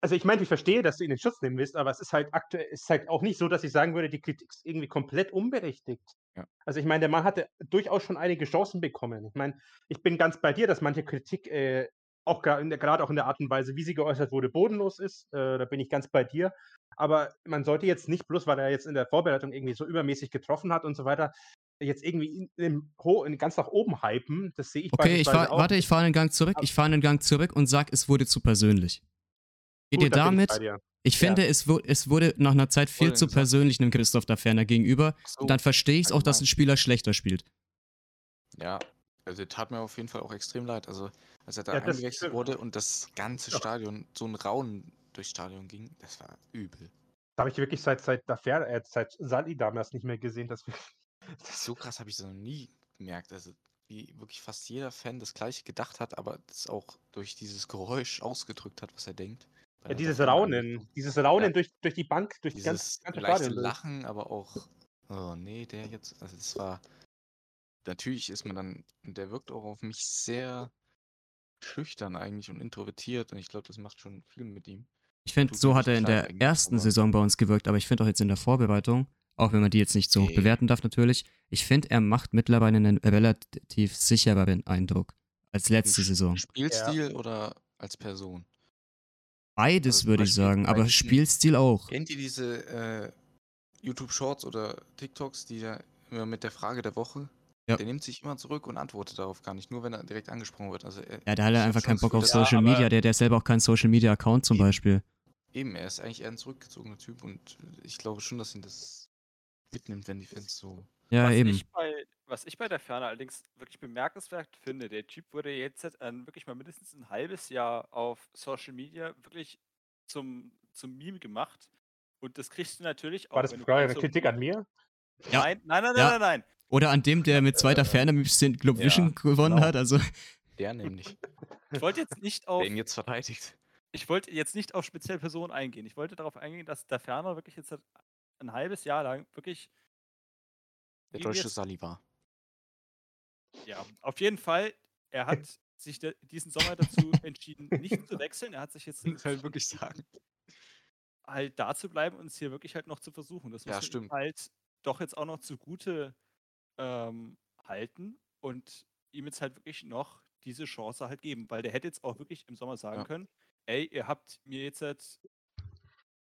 Speaker 1: also ich meine, ich verstehe, dass du ihn in Schutz nehmen willst, aber es ist halt aktuell, ist halt auch nicht so, dass ich sagen würde, die Kritik ist irgendwie komplett unberechtigt.
Speaker 3: Ja.
Speaker 1: Also ich meine, der Mann hatte durchaus schon einige Chancen bekommen. Ich meine, ich bin ganz bei dir, dass manche Kritik äh, auch gerade auch in der Art und Weise, wie sie geäußert wurde, bodenlos ist. Äh, da bin ich ganz bei dir. Aber man sollte jetzt nicht bloß, weil er jetzt in der Vorbereitung irgendwie so übermäßig getroffen hat und so weiter, jetzt irgendwie in, in, ganz nach oben hypen. Das sehe ich
Speaker 2: Okay, ich fahr, warte, ich fahre einen Gang zurück. Ich fahre einen Gang zurück und sag, es wurde zu persönlich. Geht
Speaker 1: Gut,
Speaker 2: ihr damit? Ich finde, es, wu- es wurde nach einer Zeit viel zu
Speaker 3: gesagt.
Speaker 2: persönlich einem Christoph da Ferner gegenüber.
Speaker 3: So,
Speaker 2: Und dann verstehe ich es auch, dass ein. Spieler schlechter spielt.
Speaker 3: Ja, also tat mir auf jeden Fall auch extrem leid. Also, als er da
Speaker 1: Ja, das
Speaker 3: eingewechselt wurde und das ganze
Speaker 1: Ja.
Speaker 3: Stadion, so ein Raunen durchs Stadion ging, das war übel.
Speaker 1: Da habe ich wirklich seit, seit, der Fer äh, seit Sali damals nicht mehr gesehen, dass wir.
Speaker 3: So krass habe ich das noch nie gemerkt. Also, wie wirklich fast jeder Fan das gleiche gedacht hat, aber das auch durch dieses Geräusch ausgedrückt hat, was er denkt.
Speaker 1: Ja, dieses Raunen, dieses Raunen
Speaker 3: Ja.
Speaker 1: durch, durch die Bank, durch die
Speaker 3: Dieses
Speaker 1: ganze, ganze
Speaker 3: leichte
Speaker 1: Stadion.
Speaker 3: Lachen, aber auch, oh nee, der jetzt, also das war, natürlich ist man dann, der wirkt auch auf mich sehr schüchtern eigentlich und introvertiert und ich glaube, das macht schon viel mit ihm.
Speaker 2: Ich finde, so hat er in der ersten Saison bei uns gewirkt, aber ich finde auch jetzt in der Vorbereitung, auch wenn man die jetzt nicht so hoch
Speaker 3: Nee.
Speaker 2: bewerten darf natürlich, ich finde, er macht mittlerweile einen relativ sichereren Eindruck als letzte Saison.
Speaker 3: Spielstil oder als Person?
Speaker 2: Beides
Speaker 3: Also
Speaker 2: würde ich sagen, aber Spielstil auch.
Speaker 3: Kennt ihr diese äh, YouTube Shorts oder TikToks, die da immer mit der Frage der Woche?
Speaker 2: Ja.
Speaker 3: Der nimmt sich immer zurück und antwortet darauf gar nicht, nur wenn er direkt angesprochen wird. Also er,
Speaker 2: Ja, der hat ja einfach keinen Bock auf
Speaker 4: Ja,
Speaker 2: Social
Speaker 4: aber-
Speaker 2: Media, der, der selber auch keinen Social Media Account zum
Speaker 3: Eben.
Speaker 2: Beispiel.
Speaker 3: Eben, er ist eigentlich eher ein zurückgezogener Typ und ich glaube schon, dass ihn das mitnimmt, wenn die Fans so.
Speaker 2: Ja,
Speaker 4: was,
Speaker 2: eben.
Speaker 4: Ich bei, was ich bei der Ferne allerdings wirklich bemerkenswert finde, der Jeep wurde jetzt äh, wirklich mal mindestens ein halbes Jahr auf Social Media wirklich zum, zum Meme gemacht. Und das kriegst du natürlich auch.
Speaker 1: War das gerade eine
Speaker 4: so-
Speaker 1: Kritik an mir?
Speaker 2: Ja.
Speaker 4: Nein, nein, nein,
Speaker 2: Ja.
Speaker 4: nein, nein, nein.
Speaker 2: Oder an dem, der mit zweiter
Speaker 4: Äh,
Speaker 2: Ferne ein bisschen Globe
Speaker 3: ja,
Speaker 2: Vision gewonnen
Speaker 1: genau.
Speaker 2: hat. Also,
Speaker 3: Der nämlich,
Speaker 4: Ich wollte jetzt nicht auf
Speaker 3: der ihn jetzt verteidigt.
Speaker 4: ich wollte jetzt nicht auf spezielle Personen eingehen. Ich wollte darauf eingehen, dass der Ferner wirklich jetzt ein halbes Jahr lang wirklich.
Speaker 3: Der deutsche Sali war.
Speaker 4: Ja, auf jeden Fall. Er hat sich diesen Sommer dazu entschieden, nicht zu wechseln. Er hat sich jetzt
Speaker 3: das halt wirklich sagen.
Speaker 4: halt da zu bleiben und es hier wirklich halt noch zu versuchen. Das
Speaker 3: ja, muss stimmt.
Speaker 4: halt doch jetzt auch noch zugute ähm, halten und ihm jetzt halt wirklich noch diese Chance halt geben, weil der hätte jetzt auch wirklich im Sommer sagen ja. können, ey, ihr habt mir jetzt halt,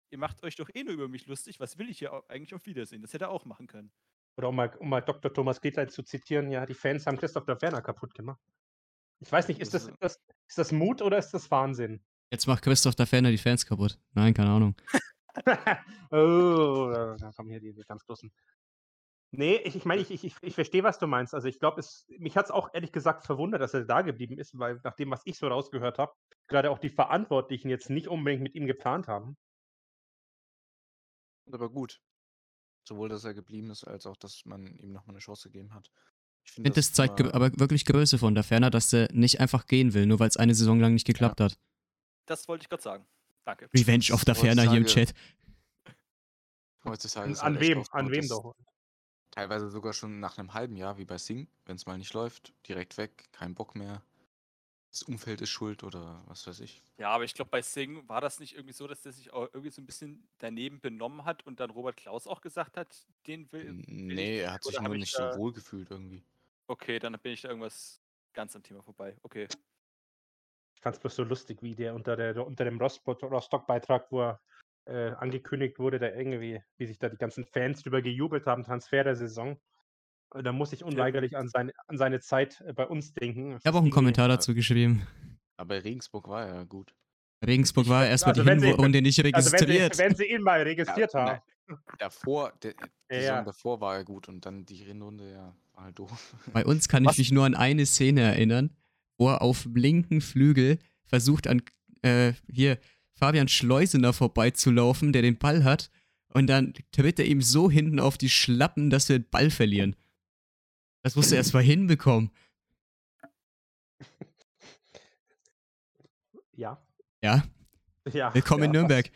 Speaker 4: ihr macht euch doch eh nur über mich lustig, was will ich hier eigentlich auf Wiedersehen? Das hätte er auch machen können.
Speaker 1: Oder um mal, um mal Dr. Thomas Gietlein zu zitieren, ja, die Fans haben Christoph der Werner kaputt gemacht. Ich weiß nicht, ist das, ist das, ist das Mut oder ist das Wahnsinn?
Speaker 2: Jetzt macht Christoph der Ferner die Fans kaputt. Nein, keine Ahnung.
Speaker 1: oh, da kommen hier die, die ganz großen. Nee, ich, ich meine, ich, ich, ich verstehe, was du meinst. Also ich glaube, mich hat es auch ehrlich gesagt verwundert, dass er da geblieben ist, weil nach dem, was ich so rausgehört habe, gerade auch die Verantwortlichen jetzt nicht unbedingt mit ihm geplant haben.
Speaker 3: Aber gut. Sowohl, dass er geblieben ist, als auch, dass man ihm nochmal eine Chance gegeben hat.
Speaker 2: Ich finde, das, das zeigt aber wirklich Größe von der Ferner, dass er nicht einfach gehen will, nur weil es eine Saison lang nicht geklappt ja. hat.
Speaker 4: Das wollte ich gerade sagen. Danke.
Speaker 2: Revenge of der Ferner hier im Chat.
Speaker 3: Heutzutage
Speaker 1: an, wem? An wem doch?
Speaker 3: Teilweise sogar schon nach einem halben Jahr, wie bei Sing, wenn es mal nicht läuft, direkt weg, kein Bock mehr. Das Umfeld ist schuld oder was weiß ich.
Speaker 4: Ja, aber ich glaube, bei Sing war das nicht irgendwie so, dass der sich auch irgendwie so ein bisschen daneben benommen hat und dann Robert Klaus auch gesagt hat, den will. will
Speaker 3: nee, er hat sich nur nicht so wohl gefühlt irgendwie.
Speaker 4: Okay, dann bin ich da irgendwas ganz am Thema vorbei. Okay.
Speaker 1: Ich fand es bloß so lustig, wie der unter, der, unter dem Rostock-Beitrag, wo er äh, angekündigt wurde, da irgendwie, wie sich da die ganzen Fans drüber gejubelt haben, Transfer der Saison. Äh, da muss ich unweigerlich an seine, an seine Zeit äh, bei uns denken.
Speaker 2: Ich habe auch einen Kommentar dazu geschrieben.
Speaker 3: Aber Regensburg war ja gut.
Speaker 2: Regensburg war erstmal also die Hinrunde nicht registriert.
Speaker 1: Also wenn, sie, wenn, sie, ihn mal registriert ja, haben.
Speaker 3: Nein, davor, der, die ja, davor war er gut und dann die Hinrunde, ja, war halt doof.
Speaker 2: Bei uns kann Was? ich mich nur an eine Szene erinnern, wo er auf dem linken Flügel versucht an äh, hier Fabian Schleusener vorbeizulaufen, der den Ball hat. Und dann tritt er ihm so hinten auf die Schlappen, dass wir den Ball verlieren. Das musst du erst mal hinbekommen.
Speaker 1: Ja.
Speaker 2: Ja. Ja. Willkommen ja, in Nürnberg.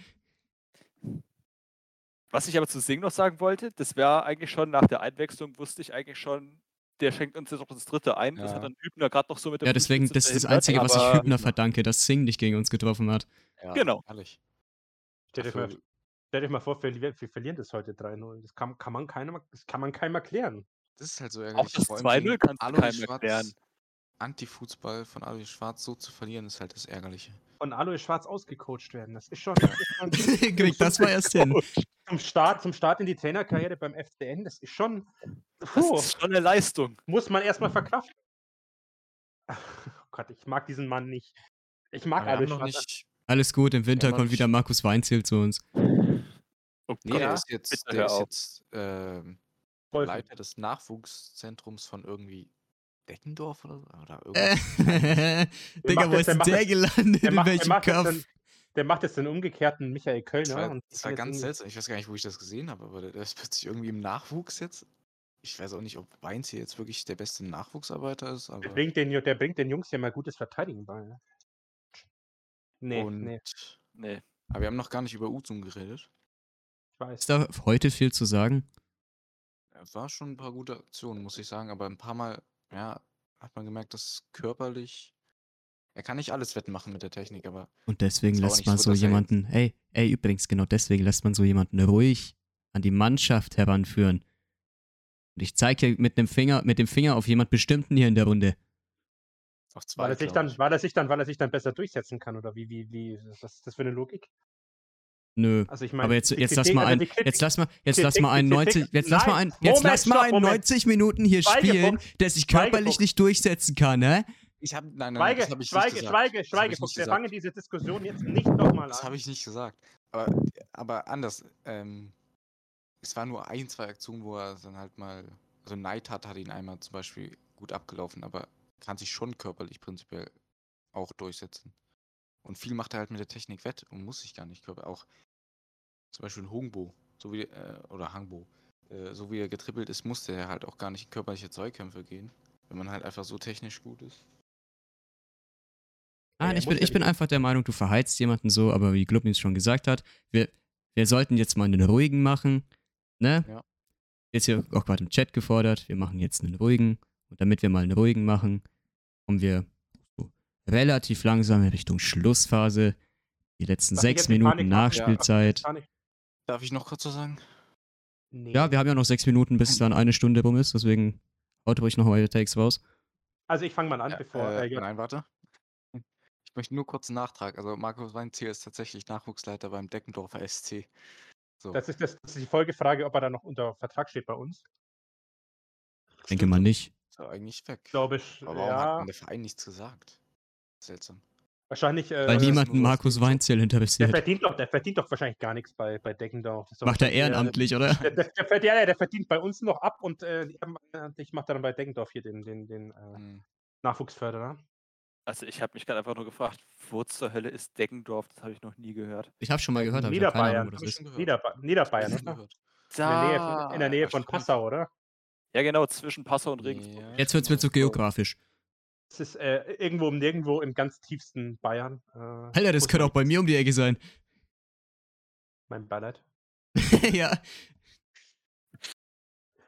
Speaker 4: Was ich aber zu Sing noch sagen wollte, das wäre eigentlich schon nach der Einwechslung, wusste ich eigentlich schon, der schenkt uns jetzt auch das dritte ein. Ja. Das hat dann Hübner gerade noch so mit dem
Speaker 2: Ja, deswegen, das ist das Einzige, was ich Hübner verdanke, dass Sing nicht gegen uns getroffen hat.
Speaker 4: Ja, genau.
Speaker 1: Ehrlich. Stell dir, mal, stell dir mal vor, wir, wir verlieren das heute 3-0. Das kann, kann, man keinem, das kann man keinem erklären.
Speaker 3: Das ist halt so ärgerlich.
Speaker 4: Auch das 2-0 kannst du keinem erklären.
Speaker 3: Anti-Fußball von Alois Schwarz so zu verlieren, ist halt das Ärgerliche.
Speaker 1: Von Alois Schwarz ausgecoacht werden, das ist schon.
Speaker 2: Das mal erst hin.
Speaker 1: Zum Start, zum Start in die Trainerkarriere beim FCN, das ist schon.
Speaker 4: Puh, das ist schon eine Leistung.
Speaker 1: Muss man erstmal verkraften. Oh Gott, ich mag diesen Mann nicht. Ich mag Alois Schwarz. Nicht,
Speaker 2: Alles gut, im Winter kommt wieder Markus Weinziel zu uns.
Speaker 3: Oh, nee, der ist jetzt, der ist jetzt ähm, Leiter des Nachwuchszentrums von irgendwie Deckendorf oder, oder
Speaker 2: irgendwas. Digga, wo ist der, der gelandet? Der
Speaker 1: macht,
Speaker 2: in welchem
Speaker 1: Kampf? Der macht jetzt den umgekehrten Michael Kölner. Das
Speaker 3: war, das war ganz seltsam. Ich weiß gar nicht, wo ich das gesehen habe, aber der ist plötzlich irgendwie im Nachwuchs jetzt. Ich weiß auch nicht, ob Weins hier jetzt wirklich der beste Nachwuchsarbeiter ist.
Speaker 1: der, bringt den, der bringt den Jungs ja mal gutes Verteidigen bei. Ne?
Speaker 3: Nee, Und, nee. nee. Aber wir haben noch gar nicht über Uzum geredet.
Speaker 2: Ich weiß. Ist da heute viel zu sagen?
Speaker 3: Es war schon ein paar gute Aktionen, muss ich sagen, aber ein paar Mal, ja, hat man gemerkt, dass körperlich. Er kann nicht alles wettmachen mit der Technik, aber.
Speaker 2: Und deswegen lässt man so, so jemanden, ey, ey, übrigens, genau deswegen lässt man so jemanden ruhig an die Mannschaft heranführen. Und ich zeige hier mit dem Finger, mit dem Finger auf jemand bestimmten hier in der Runde.
Speaker 1: Auf zwei, weil, er sich dann, weil, er sich dann, weil er sich dann besser durchsetzen kann, oder wie, wie, wie, was ist das für eine Logik?
Speaker 2: Nö. Also ich mein, aber jetzt, jetzt lass mal ein, jetzt lass mal, jetzt lass mal einen 90, jetzt lass mal ein, jetzt lass mal einen 90 Minuten hier spielen, der sich körperlich nicht durchsetzen kann, ne?
Speaker 3: Ich habe nein, nein,
Speaker 1: schweige, das hab ich schweige, nicht schweige, schweige, schweige. Wir fangen diese Diskussion jetzt nicht nochmal an.
Speaker 3: Das habe ich nicht gesagt. Aber, aber anders. Ähm, es war nur ein, zwei Aktionen, wo er dann halt mal, also Neidhardt hat ihn einmal zum Beispiel gut abgelaufen, aber kann sich schon körperlich prinzipiell auch durchsetzen. Und viel macht er halt mit der Technik wett und muss sich gar nicht körper. Auch zum Beispiel Hungbo, so wie, äh, oder Hangbo, äh, so wie er getrippelt ist, musste er halt auch gar nicht in körperliche Zweikämpfe gehen, wenn man halt einfach so technisch gut ist.
Speaker 2: Nein, ich bin, ich bin einfach der Meinung, du verheizt jemanden so, aber wie Glubnitz schon gesagt hat, wir, wir sollten jetzt mal einen ruhigen machen, ne?
Speaker 3: Ja.
Speaker 2: Jetzt hier auch gerade im Chat gefordert, wir machen jetzt einen ruhigen. Und damit wir mal einen ruhigen machen, kommen wir so relativ langsam in Richtung Schlussphase. Die letzten
Speaker 1: ich
Speaker 2: sechs Minuten? Nachspielzeit.
Speaker 1: Nicht.
Speaker 3: Darf ich noch kurz was sagen?
Speaker 1: Nee.
Speaker 2: Ja, wir haben ja noch sechs Minuten, bis dann eine Stunde rum ist, deswegen haut ruhig noch eure Takes raus.
Speaker 1: also ich fange mal an,
Speaker 3: Ja,
Speaker 1: bevor.
Speaker 3: äh,
Speaker 1: Äh.
Speaker 3: Nein, warte. Ich möchte nur kurz einen Nachtrag. Also Markus Weinziel ist tatsächlich Nachwuchsleiter beim Deckendorfer SC. So.
Speaker 1: Das ist, das, das ist die Folgefrage, ob er da noch unter Vertrag steht bei uns.
Speaker 2: Ich denke mal nicht.
Speaker 3: Ist er eigentlich weg.
Speaker 1: Glaube ich.
Speaker 3: Aber warum hat
Speaker 1: Ja,
Speaker 3: denn der Verein nichts gesagt? Seltsam.
Speaker 1: Wahrscheinlich. Äh,
Speaker 2: Weil niemanden
Speaker 3: so
Speaker 2: Markus
Speaker 3: Screenshot.
Speaker 2: Weinzell
Speaker 1: der
Speaker 2: interessiert.
Speaker 1: verdient doch, der verdient doch wahrscheinlich gar nichts bei, bei Deckendorf.
Speaker 2: Macht er ehrenamtlich, oder?
Speaker 1: Der, der, der, verdient- ja, der verdient bei uns noch ab und äh, ich mache dann bei Deckendorf hier den, den, den äh,
Speaker 3: Hm.
Speaker 1: Nachwuchsförderer.
Speaker 4: Also ich habe mich gerade einfach nur gefragt, wo zur Hölle ist Deggendorf? Das habe ich noch nie gehört.
Speaker 2: Ich habe schon mal gehört, aber ich keine
Speaker 1: Niederbayern.
Speaker 2: Ahnung, wo das
Speaker 3: Hab ich
Speaker 2: ist.
Speaker 3: schon gehört.
Speaker 1: Niederba Niederbayern, oder?
Speaker 3: gehört.
Speaker 1: In der Nähe von, der Nähe von. Passau, oder?
Speaker 4: Ja genau, zwischen Passau und Regensburg.
Speaker 3: Ja,
Speaker 2: Jetzt wird's mir zu
Speaker 3: genau.
Speaker 2: geografisch.
Speaker 1: Es ist äh, irgendwo um nirgendwo im ganz tiefsten Bayern. Äh,
Speaker 2: Alter, das könnte auch bei mir um die Ecke sein.
Speaker 1: Mein Ballad.
Speaker 2: ja.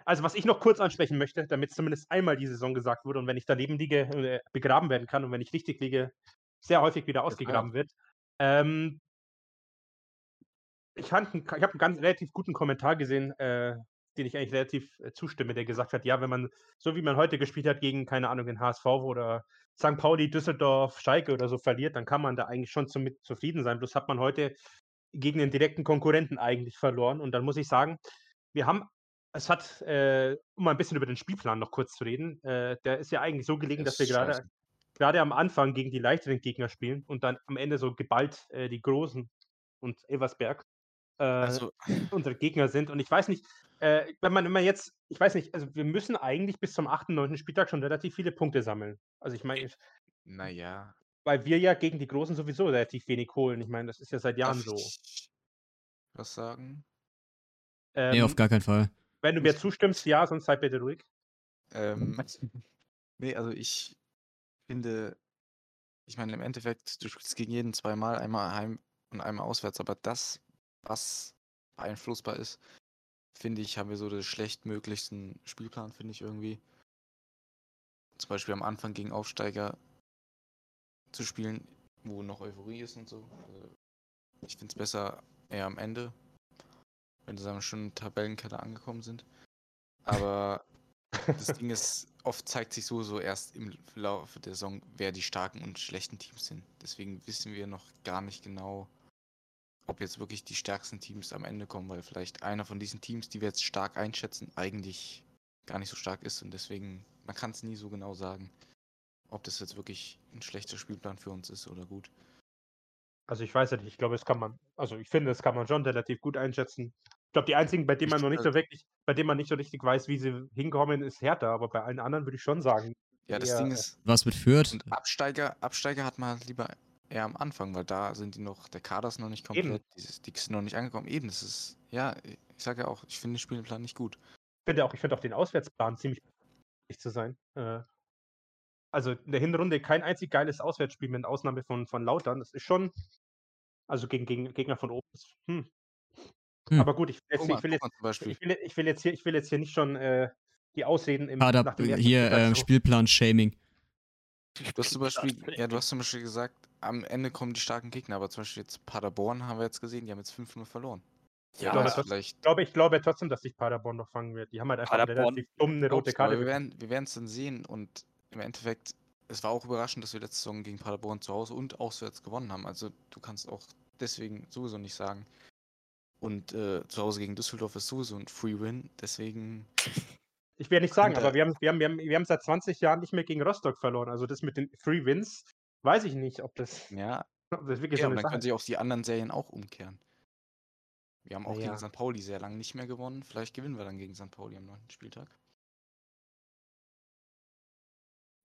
Speaker 1: Also, was ich noch kurz ansprechen möchte, damit zumindest einmal die Saison gesagt wurde und wenn ich daneben liege, äh, begraben werden kann und wenn ich richtig liege, sehr häufig wieder ausgegraben wird. Ähm, ich ich habe einen ganz relativ guten Kommentar gesehen, äh, den ich eigentlich relativ äh, zustimme, der gesagt hat, ja, wenn man, so wie man heute gespielt hat gegen, keine Ahnung, den HSV oder St. Pauli, Düsseldorf, Schalke oder so verliert, dann kann man da eigentlich schon zum, zufrieden sein. Bloß hat man heute gegen den direkten Konkurrenten eigentlich verloren. Und dann muss ich sagen, wir haben, es hat, äh, um mal ein bisschen über den Spielplan noch kurz zu reden, äh, der ist ja eigentlich so gelegen,
Speaker 3: Der
Speaker 1: dass wir gerade gerade am Anfang gegen die leichteren Gegner spielen und dann am Ende so geballt äh, die Großen und Elversberg äh,
Speaker 3: Also,
Speaker 1: unsere Gegner sind. Und ich weiß nicht, äh, wenn man immer jetzt, ich weiß nicht, also wir müssen eigentlich bis zum 8., 9. Spieltag schon relativ viele Punkte sammeln. Also ich meine,
Speaker 3: naja.
Speaker 1: weil wir ja gegen die Großen sowieso relativ wenig holen. Ich meine, das ist ja seit Jahren
Speaker 3: Darf
Speaker 1: so.
Speaker 3: ich was sagen?
Speaker 2: Nee,
Speaker 1: Ähm,
Speaker 2: auf gar keinen Fall.
Speaker 1: wenn du mir zustimmst, ja, sonst sei bitte ruhig.
Speaker 3: Ähm, nee, also ich finde, ich meine, im Endeffekt, du spielst gegen jeden zweimal, einmal heim und einmal auswärts, aber das, was beeinflussbar ist, finde ich, haben wir so den schlechtmöglichsten Spielplan, finde ich irgendwie. Zum Beispiel am Anfang gegen Aufsteiger zu spielen, wo noch Euphorie ist und so. Also, Ich finde es besser eher am Ende, wenn sie dann schon im Tabellenkeller angekommen sind. Aber das Ding ist, oft zeigt sich sowieso erst im Laufe der Saison, wer die starken und schlechten Teams sind. Deswegen wissen wir noch gar nicht genau, ob jetzt wirklich die stärksten Teams am Ende kommen, weil vielleicht einer von diesen Teams, die wir jetzt stark einschätzen, eigentlich gar nicht so stark ist und deswegen, man kann es nie so genau sagen, ob das jetzt wirklich ein schlechter Spielplan für uns ist oder gut.
Speaker 1: Also ich weiß ja nicht, ich glaube, das kann man, also ich finde, das kann man schon relativ gut einschätzen. Ich glaube, die einzigen, bei denen man noch nicht
Speaker 3: äh,
Speaker 1: so wirklich, bei denen man nicht so richtig weiß, wie sie hinkommen, ist Hertha, aber bei allen anderen würde ich schon sagen.
Speaker 3: Ja, das Ding ist,
Speaker 2: Was mit Fürth?
Speaker 3: und Absteiger, Absteiger hat man halt lieber eher am Anfang, weil da sind die noch, der Kader ist noch nicht komplett, dieses, die sind noch nicht angekommen. Eben, das ist, ja, ich sage ja auch, ich finde den Spielplan nicht gut.
Speaker 1: Ich finde auch, ich finde auch den Auswärtsplan ziemlich zu sein. Äh, also in der Hinrunde kein einzig geiles Auswärtsspiel mit Ausnahme von, von Lautern. Das ist schon, also gegen, gegen Gegner von oben. ist- Hm.
Speaker 2: Hm.
Speaker 1: Aber gut, ich, will jetzt,
Speaker 3: Guck mal,
Speaker 1: ich, will
Speaker 3: guck
Speaker 1: jetzt,
Speaker 3: mal zum Beispiel.
Speaker 1: ich, will, ich, will jetzt hier, ich will jetzt hier nicht schon äh, die Ausreden im
Speaker 2: Kader,
Speaker 1: nach dem ersten
Speaker 2: hier
Speaker 1: Spieltag
Speaker 2: ähm,
Speaker 1: so-
Speaker 2: Spielplan-Shaming.
Speaker 3: Du hast zum Beispiel, ja, du hast zum Beispiel gesagt, am Ende kommen die starken Gegner, aber zum Beispiel jetzt Paderborn haben wir jetzt gesehen, die haben jetzt 5-0 verloren.
Speaker 4: Ja,
Speaker 1: glaube,
Speaker 3: ist
Speaker 1: das-
Speaker 3: vielleicht.
Speaker 1: Ich glaube, ich glaube trotzdem, dass sich Paderborn noch fangen wird. Die haben halt einfach
Speaker 4: Paderborn-
Speaker 1: relativ dumm eine rote Karte.
Speaker 3: wir werden wir werden es dann sehen und im Endeffekt, es war auch überraschend, dass wir letzte Saison gegen Paderborn zu Hause und auswärts gewonnen haben. Also du kannst auch deswegen sowieso nicht sagen. Und äh, zu Hause gegen Düsseldorf ist sowieso ein Free Win, deswegen.
Speaker 1: Ich will ja nicht sagen,
Speaker 3: Und,
Speaker 1: aber wir haben, wir, haben, wir, haben, wir haben seit 20 Jahren nicht mehr gegen Rostock verloren. Also das mit den Free Wins, weiß ich nicht, ob das,
Speaker 3: Ja,
Speaker 1: ob das wirklich
Speaker 3: ja
Speaker 1: so
Speaker 3: und dann können sich auch die anderen Serien auch umkehren. Wir haben auch
Speaker 1: Ja.
Speaker 3: gegen St. Pauli sehr lange nicht mehr gewonnen. Vielleicht gewinnen wir dann gegen St. Pauli am 9. Spieltag.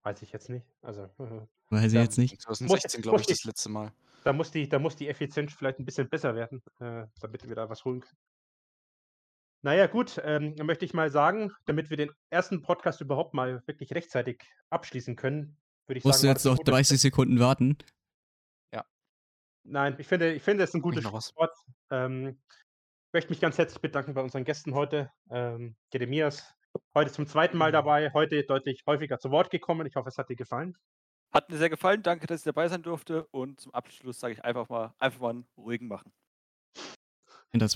Speaker 1: Weiß ich jetzt nicht. Also äh,
Speaker 2: Weiß ich jetzt nicht.
Speaker 3: 2016, glaube ich, das letzte Mal.
Speaker 1: da, muss die, da muss die Effizienz vielleicht ein bisschen besser werden, äh, damit wir da was holen können. Naja, gut, ähm, dann möchte ich mal sagen, damit wir den ersten Podcast überhaupt mal wirklich rechtzeitig abschließen können, würde ich
Speaker 2: Musst
Speaker 1: sagen.
Speaker 2: du
Speaker 1: war
Speaker 2: jetzt noch
Speaker 1: guter
Speaker 2: 30 Sekunden warten?
Speaker 1: Nein, ich finde, ich finde, es ist ein gutes Sport. Ähm, ich möchte mich ganz herzlich bedanken bei unseren Gästen heute. Ähm, Jeremias, heute zum zweiten Mal dabei, heute deutlich häufiger zu Wort gekommen. Ich hoffe, es hat dir gefallen.
Speaker 4: Hat mir sehr gefallen. Danke, dass ich dabei sein durfte. Und zum Abschluss sage ich einfach mal, einfach mal einen ruhigen machen.
Speaker 2: In das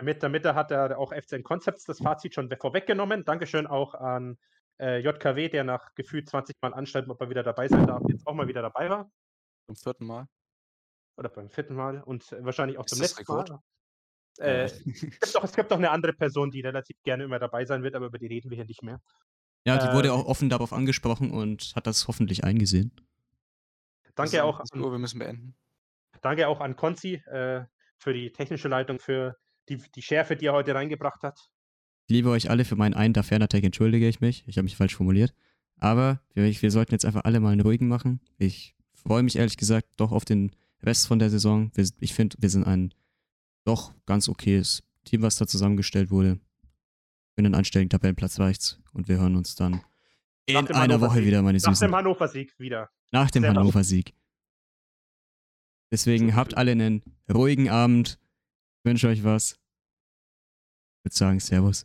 Speaker 2: Bodenlos.
Speaker 1: Damit, damit hat er auch FCN Concepts das Fazit schon vorweggenommen. Dankeschön auch an äh, JKW, der nach gefühlt 20 Mal anschreiben, ob er wieder dabei sein darf, jetzt auch mal wieder dabei war.
Speaker 3: Zum vierten Mal.
Speaker 1: Oder beim vierten Mal und wahrscheinlich auch Ist zum letzten Rekord? Mal. Äh, es, gibt doch, es gibt doch eine andere Person, die relativ gerne immer dabei sein wird, aber über die reden wir hier nicht mehr.
Speaker 2: Ja, die wurde äh, auch offen darauf angesprochen und hat das hoffentlich eingesehen.
Speaker 1: Danke auch.
Speaker 3: An, wir müssen beenden.
Speaker 1: Danke auch an Konzi äh, für die technische Leitung, für die, die Schärfe, die er heute reingebracht hat.
Speaker 2: Ich liebe euch alle für meinen einen Tag entschuldige ich mich. Ich habe mich falsch formuliert. Aber wir, wir, sollten jetzt einfach alle mal einen ruhigen machen. Ich freue mich ehrlich gesagt doch auf den Rest von der Saison. Wir, ich finde, wir sind ein doch ganz okayes Team, was da zusammengestellt wurde. Für einen anständigen Tabellenplatz reicht's. Und wir hören uns dann in einer Woche wieder, meine Süßen. Nach
Speaker 1: dem Hannover-Sieg wieder.
Speaker 2: Nach dem Hannover-Sieg. Deswegen habt alle einen ruhigen Abend. Ich wünsche euch was. Würde sagen, Servus.